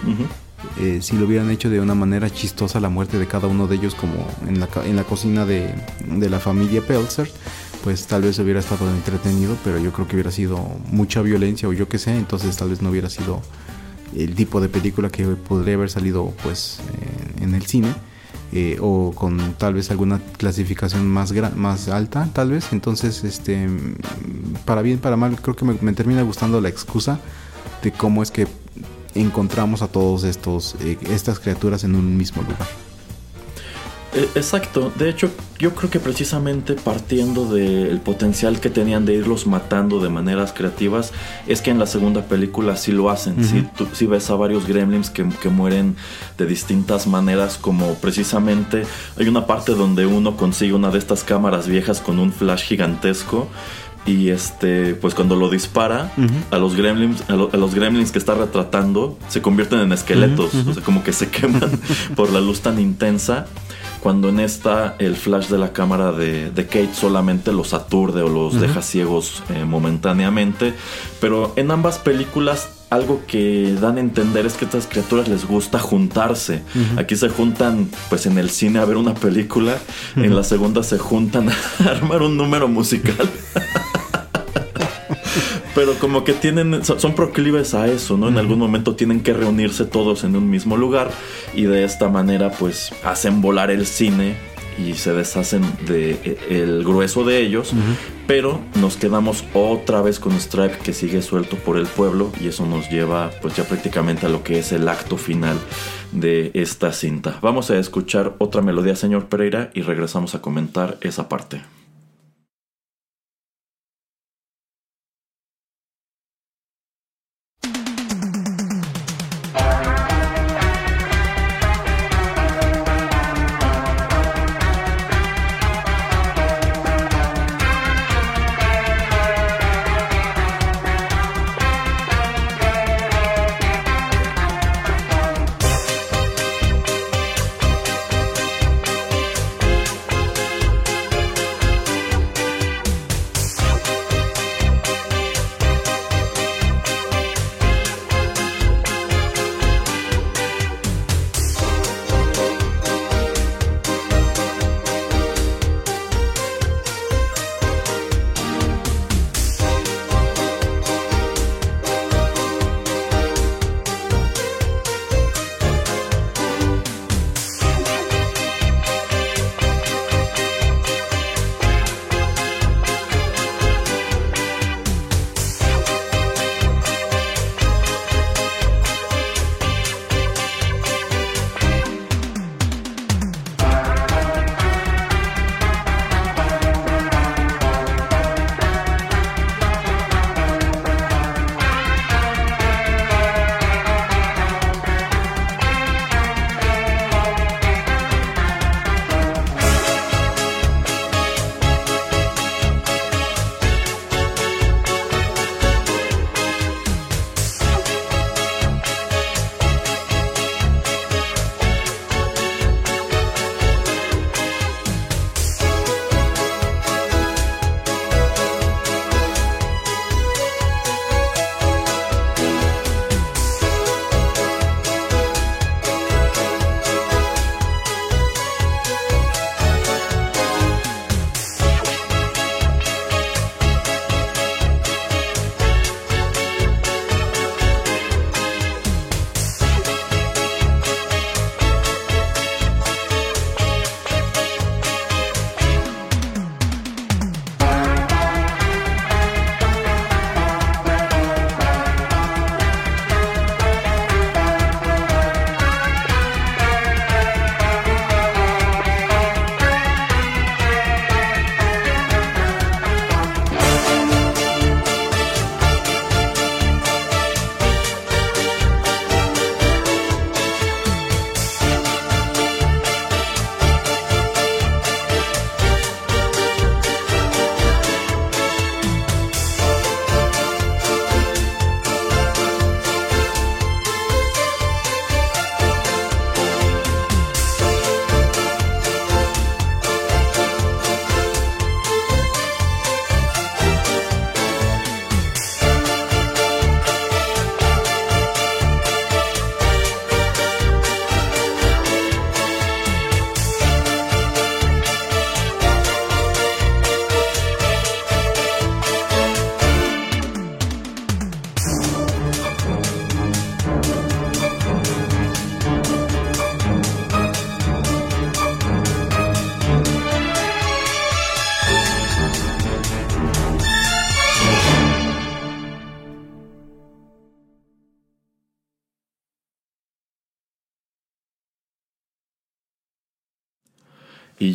eh, si lo hubieran hecho de una manera chistosa la muerte de cada uno de ellos como en la, en la cocina de, de la familia Pelzer pues tal vez hubiera estado entretenido pero yo creo que hubiera sido mucha violencia o yo qué sé entonces tal vez no hubiera sido el tipo de película que podría haber salido pues en el cine eh, o con tal vez alguna clasificación más más alta tal vez. Entonces este para bien para mal creo que me, termina gustando la excusa de cómo es que encontramos a todos estos eh, estas criaturas en un mismo lugar eh, exacto, de hecho yo creo que precisamente partiendo del potencial que tenían de irlos matando de maneras creativas, es que en la segunda película sí lo hacen, si sí, ves a varios gremlins que, mueren de distintas maneras, como precisamente hay una parte donde uno consigue una de estas cámaras viejas con un flash gigantesco y este pues cuando lo dispara a los gremlins a, los gremlins que está retratando se convierten en esqueletos. O sea como que se <laughs> queman por la luz tan intensa cuando en esta el flash de la cámara de, Kate solamente los aturde o los deja ciegos eh, momentáneamente. Pero en ambas películas algo que dan a entender es que a estas criaturas les gusta juntarse. Aquí se juntan pues en el cine a ver una película, en la segunda se juntan a <laughs> armar un número musical. <laughs> Pero como que tienen, son proclives a eso, ¿no? En algún momento tienen que reunirse todos en un mismo lugar y de esta manera pues hacen volar el cine y se deshacen de e, el grueso de ellos, pero nos quedamos otra vez con Stripe que sigue suelto por el pueblo y eso nos lleva pues ya prácticamente a lo que es el acto final de esta cinta. Vamos a escuchar otra melodía, señor Pereira, y regresamos a comentar esa parte.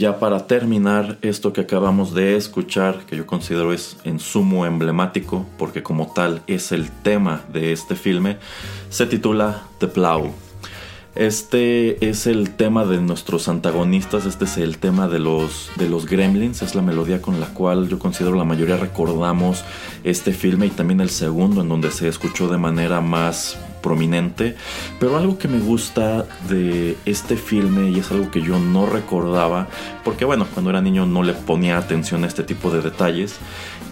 Ya para terminar, esto que acabamos de escuchar, que yo considero es en sumo emblemático, porque como tal es el tema de este filme, se titula The Plow. Este es el tema de nuestros antagonistas, este es el tema de los, de los gremlins, es la melodía con la cual yo considero la mayoría recordamos este filme y también el segundo en donde se escuchó de manera más prominente. Pero algo que me gusta de este filme y es algo que yo no recordaba, porque bueno, cuando era niño no le ponía atención a este tipo de detalles,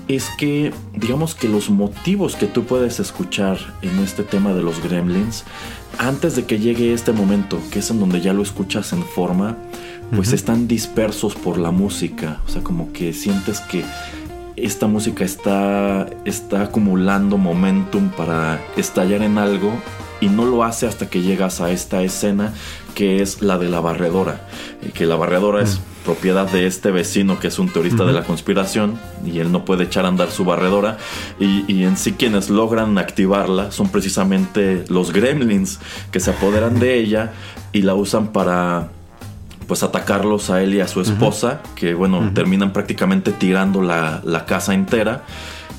es que digamos que los motivos que tú puedes escuchar en este tema de los gremlins, antes de que llegue este momento, que es en donde ya lo escuchas en forma, pues están dispersos por la música. O sea, como que sientes que esta música está, está acumulando momentum para estallar en algo y no lo hace hasta que llegas a esta escena que es la de la barredora. Y que la barredora es mm. propiedad de este vecino que es un teorista de la conspiración y él no puede echar a andar su barredora. Y, y, en sí quienes logran activarla son precisamente los gremlins que se apoderan de ella y la usan para pues atacarlos a él y a su esposa, que bueno, terminan prácticamente tirando la, la, casa entera.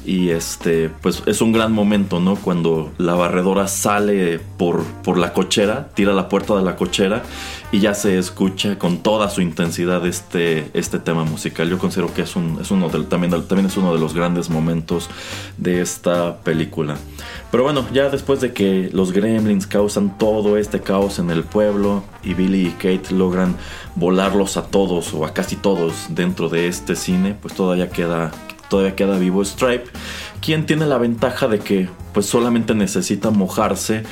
Y este, pues es un gran momento, ¿no? Cuando la barredora sale por, por la cochera, tira la puerta de la cochera y ya se escucha con toda su intensidad este, este tema musical. Yo considero que es, un, es uno también, también es uno de los grandes momentos de esta película. Pero bueno, ya después de que los gremlins causan todo este caos en el pueblo y Billy y Kate logran volarlos a todos o a casi todos dentro de este cine, pues todavía queda todavía queda vivo Stripe, quien tiene la ventaja de que pues solamente necesita mojarse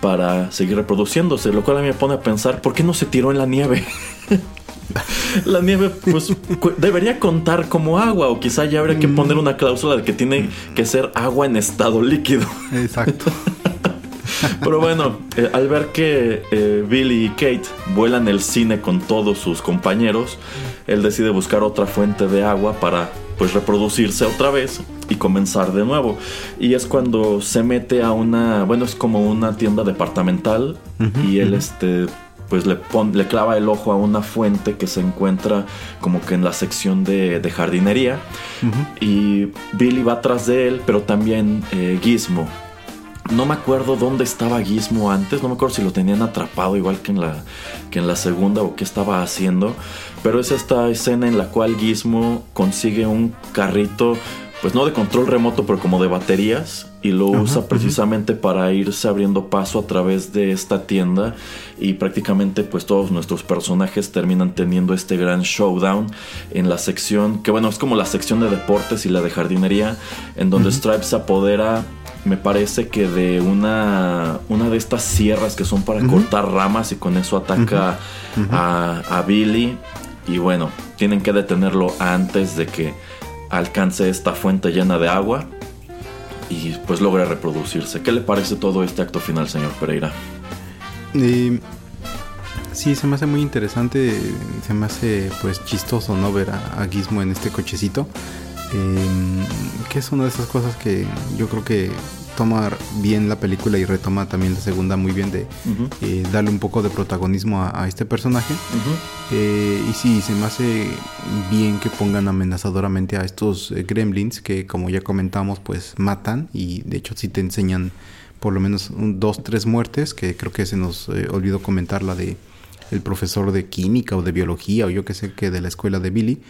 para seguir reproduciéndose, lo cual a mí me pone a pensar, ¿por qué no se tiró en la nieve? <laughs> la nieve pues debería contar como agua o quizá ya habría que poner una cláusula de que tiene que ser agua en estado líquido. Exacto. <laughs> Pero bueno, eh, al ver que eh, Billy y Kate vuelan el cine con todos sus compañeros, él decide buscar otra fuente de agua para pues reproducirse otra vez y comenzar de nuevo. Y es cuando se mete a una, bueno, es como una tienda departamental y él este pues le, le clava el ojo a una fuente que se encuentra como que en la sección de, jardinería. Y Billy va atrás de él, pero también eh, Gizmo. No me acuerdo dónde estaba Gizmo antes, no me acuerdo si lo tenían atrapado igual que en la, que en la segunda o qué estaba haciendo. Pero es esta escena en la cual Gizmo consigue un carrito, pues no de control remoto, pero como de baterías, y lo usa precisamente para irse abriendo paso a través de esta tienda. Y prácticamente, pues todos nuestros personajes terminan teniendo este gran showdown en la sección, que bueno, es como la sección de deportes y la de jardinería, en donde Stripes se apodera me parece que de una, una de estas sierras que son para cortar ramas y con eso ataca a, a, Billy y bueno, tienen que detenerlo antes de que alcance esta fuente llena de agua y pues logre reproducirse. ¿Qué le parece todo este acto final, señor Pereira? sí, se me hace muy interesante, se me hace pues chistoso no ver a, Gizmo en este cochecito. Em, que es una de esas cosas que yo creo que toma bien la película y retoma también la segunda muy bien de eh, darle un poco de protagonismo a, este personaje. Eh, y sí, se me hace bien que pongan amenazadoramente a estos eh, gremlins que como ya comentamos pues matan y de hecho sí te enseñan por lo menos dos, tres muertes que creo que se nos olvidó comentar la de el profesor de química o de biología o yo que sé que de la escuela de Billy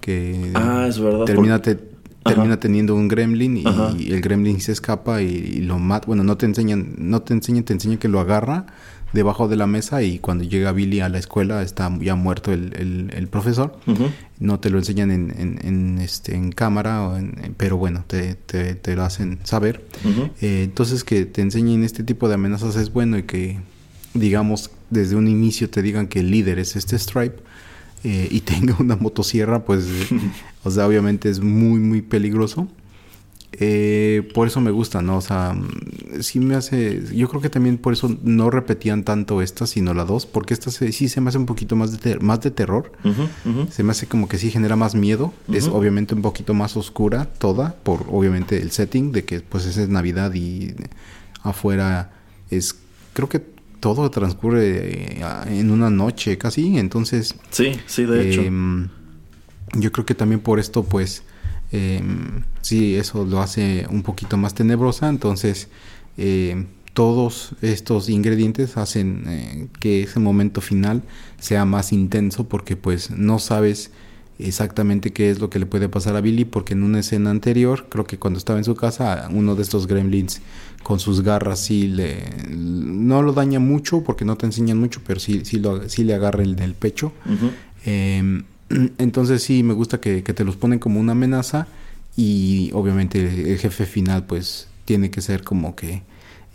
que ah, es verdad, termina, termina teniendo un gremlin y, el gremlin se escapa y, lo mata. Bueno, no te enseñan, no te enseñan, te enseñan que lo agarra debajo de la mesa y cuando llega Billy a la escuela está ya muerto el, profesor. No te lo enseñan en, en, este, en cámara, pero bueno, te, te, lo hacen saber. Eh, entonces que te enseñen este tipo de amenazas es bueno y que digamos desde un inicio te digan que el líder es este Stripe eh, y <laughs> tenga una motosierra, pues, <laughs> o sea, obviamente es muy, muy peligroso. Eh, por eso me gusta, ¿no? O sea, sí me hace. Yo creo que también por eso no repetían tanto esta, sino la dos, porque esta sí se me hace un poquito más de, más de terror. Se me hace como que sí genera más miedo. Es obviamente un poquito más oscura toda, por obviamente el setting de que pues es Navidad y afuera es. Creo que todo transcurre eh, en una noche casi, entonces... Sí, sí, de hecho. Em, yo creo que también por esto, pues, em, sí, eso lo hace un poquito más tenebrosa, entonces em, todos estos ingredientes hacen eh, que ese momento final sea más intenso porque pues no sabes exactamente qué es lo que le puede pasar a Billy, porque en una escena anterior, creo que cuando estaba en su casa, uno de estos gremlins con sus garras sí le no lo daña mucho porque no te enseñan mucho, pero sí, sí, lo, sí le agarra el del pecho. Em, <clears throat> entonces sí, me gusta que, te los ponen como una amenaza y obviamente el jefe final pues tiene que ser como que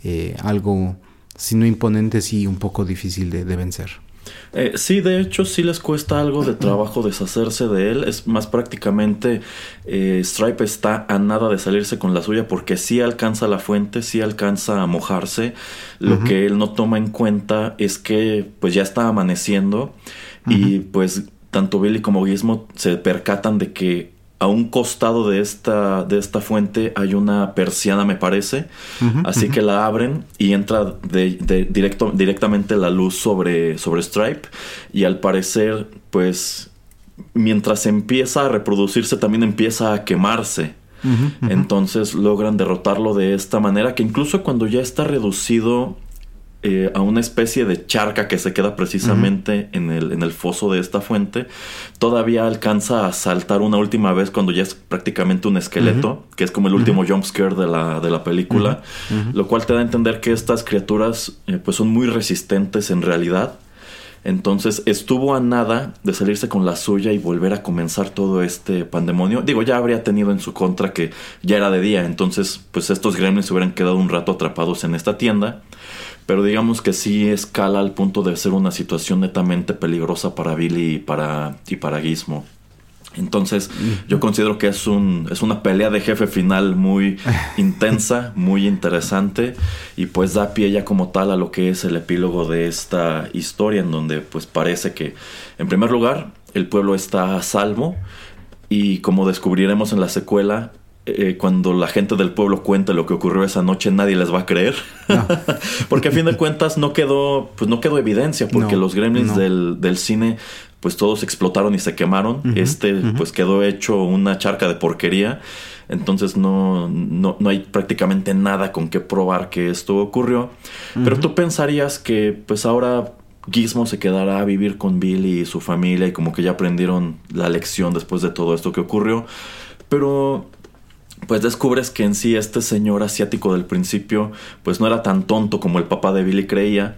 eh, algo, si no imponente, sí un poco difícil de vencer. Eh, sí, de hecho, sí les cuesta algo de <clears throat> trabajo deshacerse de él. Es más prácticamente eh, Stripe está a nada de salirse con la suya porque sí alcanza la fuente, sí alcanza a mojarse. Lo que él no toma en cuenta es que pues ya está amaneciendo y pues tanto Billy como Gizmo se percatan de que a un costado de esta, de esta fuente hay una persiana, me parece. Así que la abren y entra de, directo, directamente la luz sobre, sobre Stripe. Y al parecer, pues, mientras empieza a reproducirse, también empieza a quemarse. Entonces logran derrotarlo de esta manera que incluso cuando ya está reducido eh, a una especie de charca que se queda precisamente en, el, en el foso de esta fuente. Todavía alcanza a saltar una última vez cuando ya es prácticamente un esqueleto, que es como el último jump scare de la, de la película, lo cual te da a entender que estas criaturas eh, pues son muy resistentes en realidad. Entonces estuvo a nada de salirse con la suya y volver a comenzar todo este pandemonio. Digo, ya habría tenido en su contra que ya era de día, entonces pues estos gremlins se hubieran quedado un rato atrapados en esta tienda pero digamos que sí escala al punto de ser una situación netamente peligrosa para Billy y para, y para Gizmo. Entonces, yo considero que es, un, es una pelea de jefe final muy <laughs> intensa, muy interesante y pues da pie ya como tal a lo que es el epílogo de esta historia en donde pues parece que, en primer lugar, el pueblo está a salvo y como descubriremos en la secuela, eh, cuando la gente del pueblo cuente lo que ocurrió esa noche, nadie les va a creer. <laughs> porque a fin de cuentas no quedó, pues no quedó evidencia, porque los gremlins del, del, cine, pues todos explotaron y se quemaron. este, pues quedó hecho una charca de porquería. Entonces no, no, no, hay prácticamente nada con que probar que esto ocurrió. Pero tú pensarías que pues ahora Gizmo se quedará a vivir con Billy y su familia y como que ya aprendieron la lección después de todo esto que ocurrió. Pero pues descubres que en sí este señor asiático del principio pues no era tan tonto como el papá de Billy creía.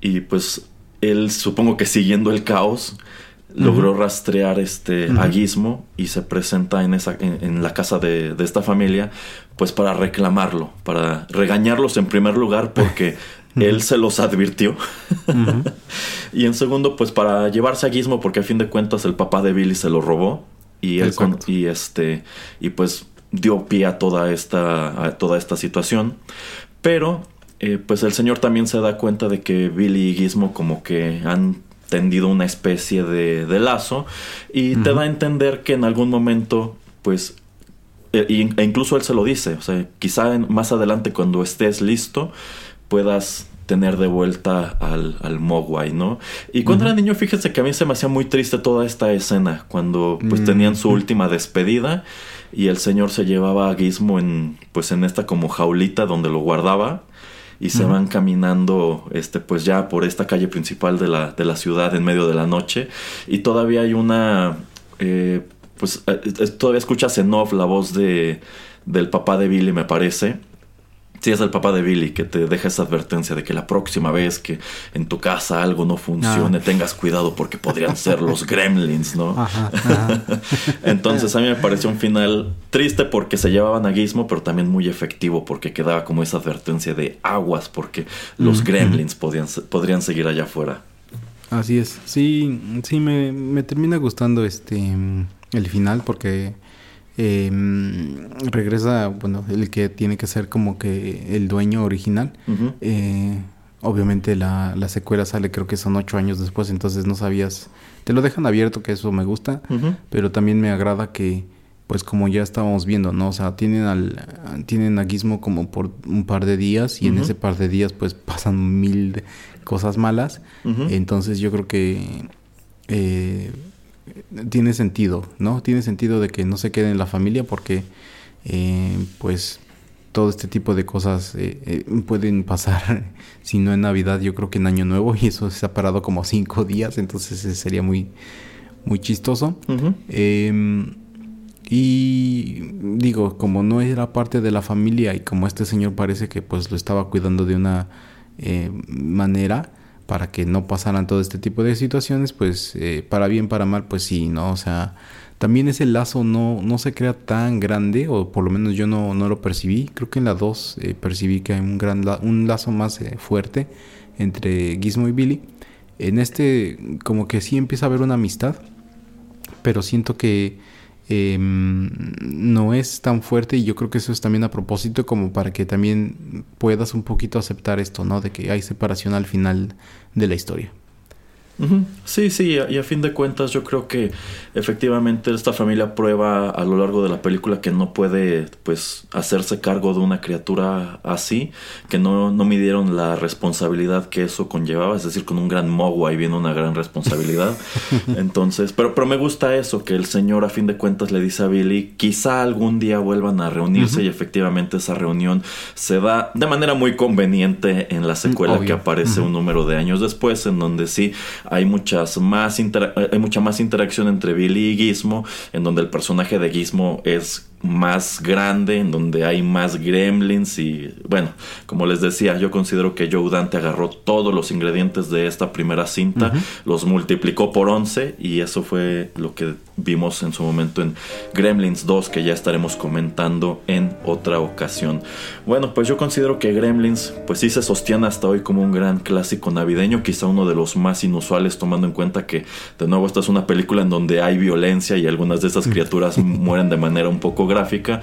Y pues él supongo que siguiendo el caos logró rastrear este aguismo y se presenta en esa en, la casa de, esta familia pues para reclamarlo para regañarlos en primer lugar porque <laughs> él se los advirtió. <laughs> Y en segundo pues para llevarse a Gizmo porque a fin de cuentas el papá de Billy se lo robó y él y este y pues dio pie a toda esta, toda esta situación. Pero, eh, pues el señor también se da cuenta de que Billy y Gizmo como que han tendido una especie de, lazo y te da a entender que en algún momento, pues, e, e incluso él se lo dice, o sea, quizá más adelante cuando estés listo puedas tener de vuelta al, al Mogwai, ¿no? Y cuando era niño, fíjense que a mí se me hacía muy triste toda esta escena, cuando pues tenían su última despedida y el señor se llevaba a Gizmo en pues en esta como jaulita donde lo guardaba y se van caminando este pues ya por esta calle principal de la, de la ciudad en medio de la noche y todavía hay una eh, pues eh, todavía escuchas en off la voz de del papá de Billy me parece si es el papá de Billy que te deja esa advertencia de que la próxima vez que en tu casa algo no funcione, ah. tengas cuidado porque podrían ser los <laughs> gremlins, ¿no? <laughs> Entonces a mí me pareció un final triste porque se llevaban a Gizmo, pero también muy efectivo porque quedaba como esa advertencia de aguas porque los gremlins podían, podrían seguir allá afuera. Así es, sí, sí, me, me termina gustando este el final porque eh, regresa, bueno, el que tiene que ser como que el dueño original. eh, obviamente la, la, secuela sale creo que son ocho años después, entonces no sabías, te lo dejan abierto, que eso me gusta, pero también me agrada que, pues como ya estábamos viendo, ¿no? O sea, tienen al tienen a Gizmo como por un par de días y en ese par de días pues <laughs> pasan mil cosas malas. Entonces yo creo que eh, tiene sentido, ¿no? Tiene sentido de que no se quede en la familia porque, eh, pues, todo este tipo de cosas eh, eh, pueden pasar, <laughs> si no en Navidad, yo creo que en Año Nuevo, y eso se ha parado como cinco días, entonces sería muy, muy chistoso. Em, y digo, como no era parte de la familia y como este señor parece que pues lo estaba cuidando de una eh, manera para que no pasaran todo este tipo de situaciones, pues eh, para bien, para mal, pues sí, ¿no? O sea, también ese lazo no, no se crea tan grande, o por lo menos yo no, no lo percibí. Creo que en la 2 eh, percibí que hay un, gran un lazo más fuerte entre Gizmo y Billy. En este como que sí empieza a haber una amistad, pero siento que Em, no es tan fuerte y yo creo que eso es también a propósito como para que también puedas un poquito aceptar esto, ¿no? De que hay separación al final de la historia. Sí, sí, y a fin de cuentas yo creo que efectivamente esta familia prueba a lo largo de la película que no puede pues hacerse cargo de una criatura así, que no, no midieron la responsabilidad que eso conllevaba, es decir, con un gran mogwai viene una gran responsabilidad. <laughs> Entonces, pero, pero me gusta eso, que el señor a fin de cuentas le dice a Billy, quizá algún día vuelvan a reunirse y efectivamente esa reunión se da de manera muy conveniente en la secuela que aparece un número de años después, en donde sí hay muchas más hay mucha más interacción entre Billy y Gizmo, en donde el personaje de Gizmo es más grande, en donde hay más gremlins y bueno, como les decía, yo considero que Joe Dante agarró todos los ingredientes de esta primera cinta, los multiplicó por 11 y eso fue lo que vimos en su momento en Gremlins 2 que ya estaremos comentando en otra ocasión. Bueno, pues yo considero que Gremlins pues sí se sostiene hasta hoy como un gran clásico navideño, quizá uno de los más inusuales tomando en cuenta que de nuevo esta es una película en donde hay violencia y algunas de esas <laughs> criaturas mueren de manera un poco gráfica,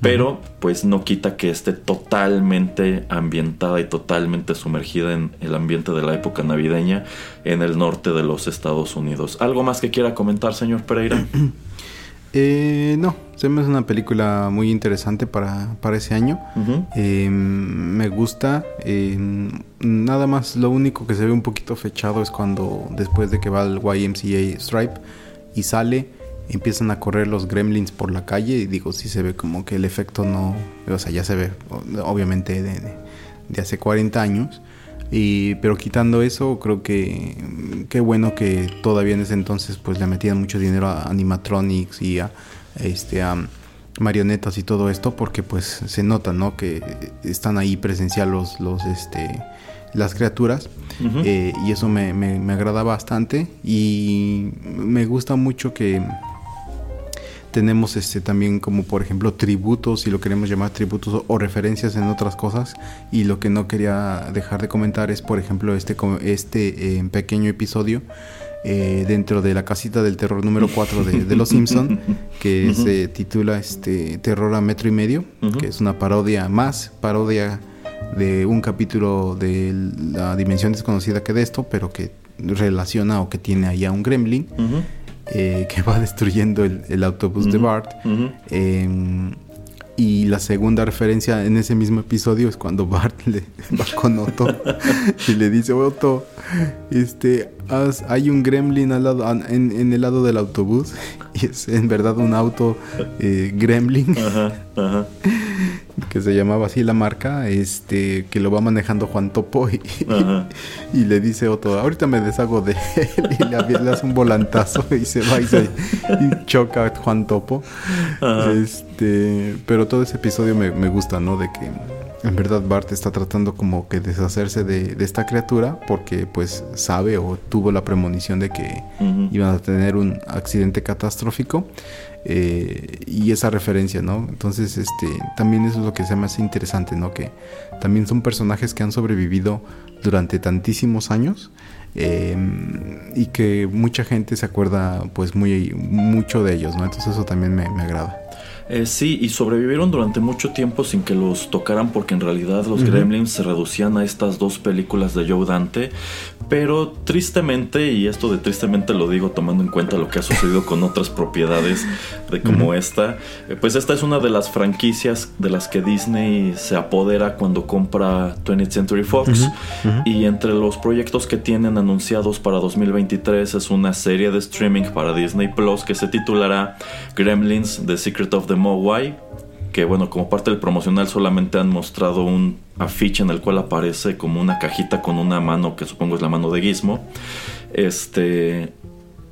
pero pues no quita que esté totalmente ambientada y totalmente sumergida en el ambiente de la época navideña en el norte de los Estados Unidos. ¿Algo más que quiera comentar, señor Pereira? <clears throat> Eh, no, se me hace una película muy interesante para, para ese año. Eh, me gusta. Eh, nada más, lo único que se ve un poquito fechado es cuando después de que va al YMCA Stripe y sale empiezan a correr los gremlins por la calle y digo, sí se ve como que el efecto no, o sea, ya se ve obviamente de, hace 40 años, y, pero quitando eso, creo que qué bueno que todavía en ese entonces pues le metían mucho dinero a animatronics y a, este, a marionetas y todo esto, porque pues se nota, ¿no? Que están ahí presencial los, los, este, las criaturas. Eh, y eso me, me agrada bastante. Y me gusta mucho que tenemos este también como por ejemplo tributos, si lo queremos llamar tributos o, referencias en otras cosas. Y lo que no quería dejar de comentar es por ejemplo este, este eh, pequeño episodio eh, dentro de la casita del terror número 4 de, Los Simpson <laughs> que se titula este Terror a metro y medio, que es una parodia más, parodia de un capítulo de la dimensión desconocida que de esto, pero que relaciona o que tiene ahí a un gremlin. Eh, que va <laughs> destruyendo el, autobús de Bart. Em, y la segunda referencia en ese mismo episodio es cuando Bart <laughs> le va con Otto <laughs> y le dice, Otto, este, hay un gremlin al lado, en, el lado del autobús y es en verdad un auto eh, gremlin. Ajá, ajá <laughs> que se llamaba así la marca, este, que lo va manejando Juan Topo y, y le dice Otto, ahorita me deshago de él y le, hace un volantazo y se va y, se, choca a Juan Topo. Este, pero todo ese episodio me, me, gusta, ¿no? De que en verdad Bart está tratando como que deshacerse de, de esta criatura porque pues sabe o tuvo la premonición de que iban a tener un accidente catastrófico eh, y esa referencia, ¿no? Entonces, este, también eso es lo que se me hace interesante, ¿no? Que también son personajes que han sobrevivido durante tantísimos años em, y que mucha gente se acuerda, pues, muy mucho de ellos, ¿no? Entonces eso también me, me agrada. Eh, sí, y sobrevivieron durante mucho tiempo sin que los tocaran porque en realidad los Gremlins se reducían a estas dos películas de Joe Dante. Pero tristemente, y esto de tristemente lo digo tomando en cuenta lo que ha sucedido con otras propiedades de como esta, eh, pues esta es una de las franquicias de las que Disney se apodera cuando compra 20th Century Fox. Y entre los proyectos que tienen anunciados para 2023 es una serie de streaming para Disney Plus que se titulará Gremlins The Secret of the Mogwai, que bueno, como parte del promocional solamente han mostrado un afiche en el cual aparece como una cajita con una mano que supongo es la mano de Gizmo. Este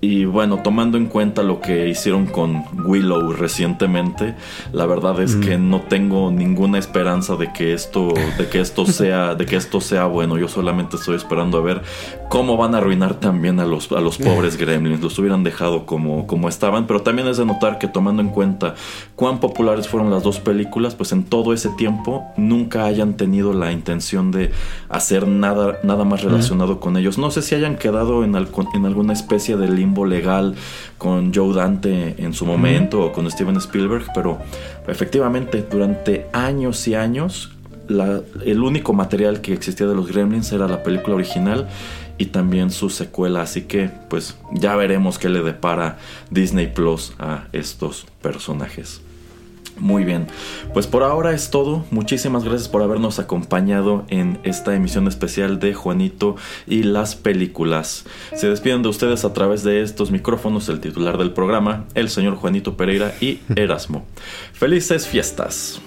Y bueno, tomando en cuenta lo que hicieron con Willow recientemente, la verdad es que no tengo ninguna esperanza de que esto, de que esto <laughs> sea, de que esto sea bueno. Yo solamente estoy esperando a ver cómo van a arruinar también a los, a los pobres <laughs> gremlins. Los hubieran dejado como, como estaban, pero también es de notar que tomando en cuenta cuán populares fueron las dos películas, pues en todo ese tiempo nunca hayan tenido la intención de hacer nada, nada más relacionado con ellos. No sé si hayan quedado en, en alguna especie de limbo legal con Joe Dante en su momento o con Steven Spielberg, pero efectivamente durante años y años el único material que existía de los Gremlins era la película original y también su secuela, así que pues ya veremos qué le depara Disney Plus a estos personajes. Muy bien, pues por ahora es todo. Muchísimas gracias por habernos acompañado en esta emisión especial de Juanito y las películas. Se despiden de ustedes a través de estos micrófonos el titular del programa, el señor Juanito Pereira y <laughs> Erasmo. Felices fiestas.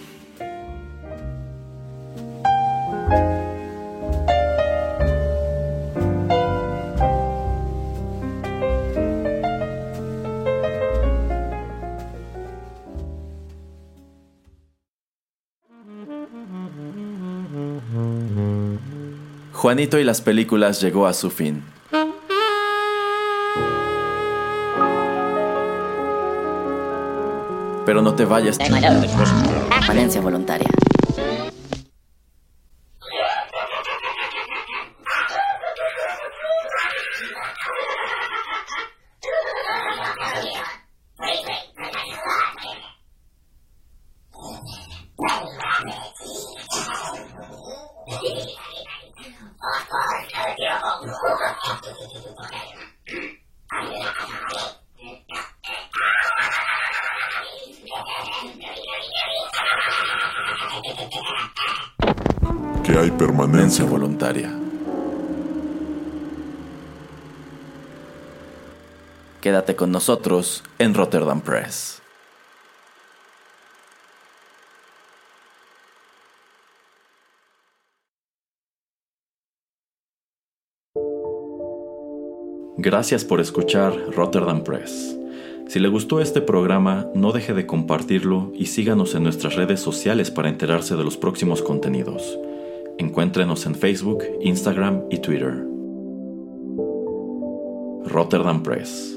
Juanito y las películas llegó a su fin. Pero no te vayas. Valencia voluntaria. En Rotterdam Press. Gracias por escuchar Rotterdam Press. Si le gustó este programa, no deje de compartirlo y síganos en nuestras redes sociales para enterarse de los próximos contenidos. Encuéntrenos en Facebook, Instagram y Twitter. Rotterdam Press.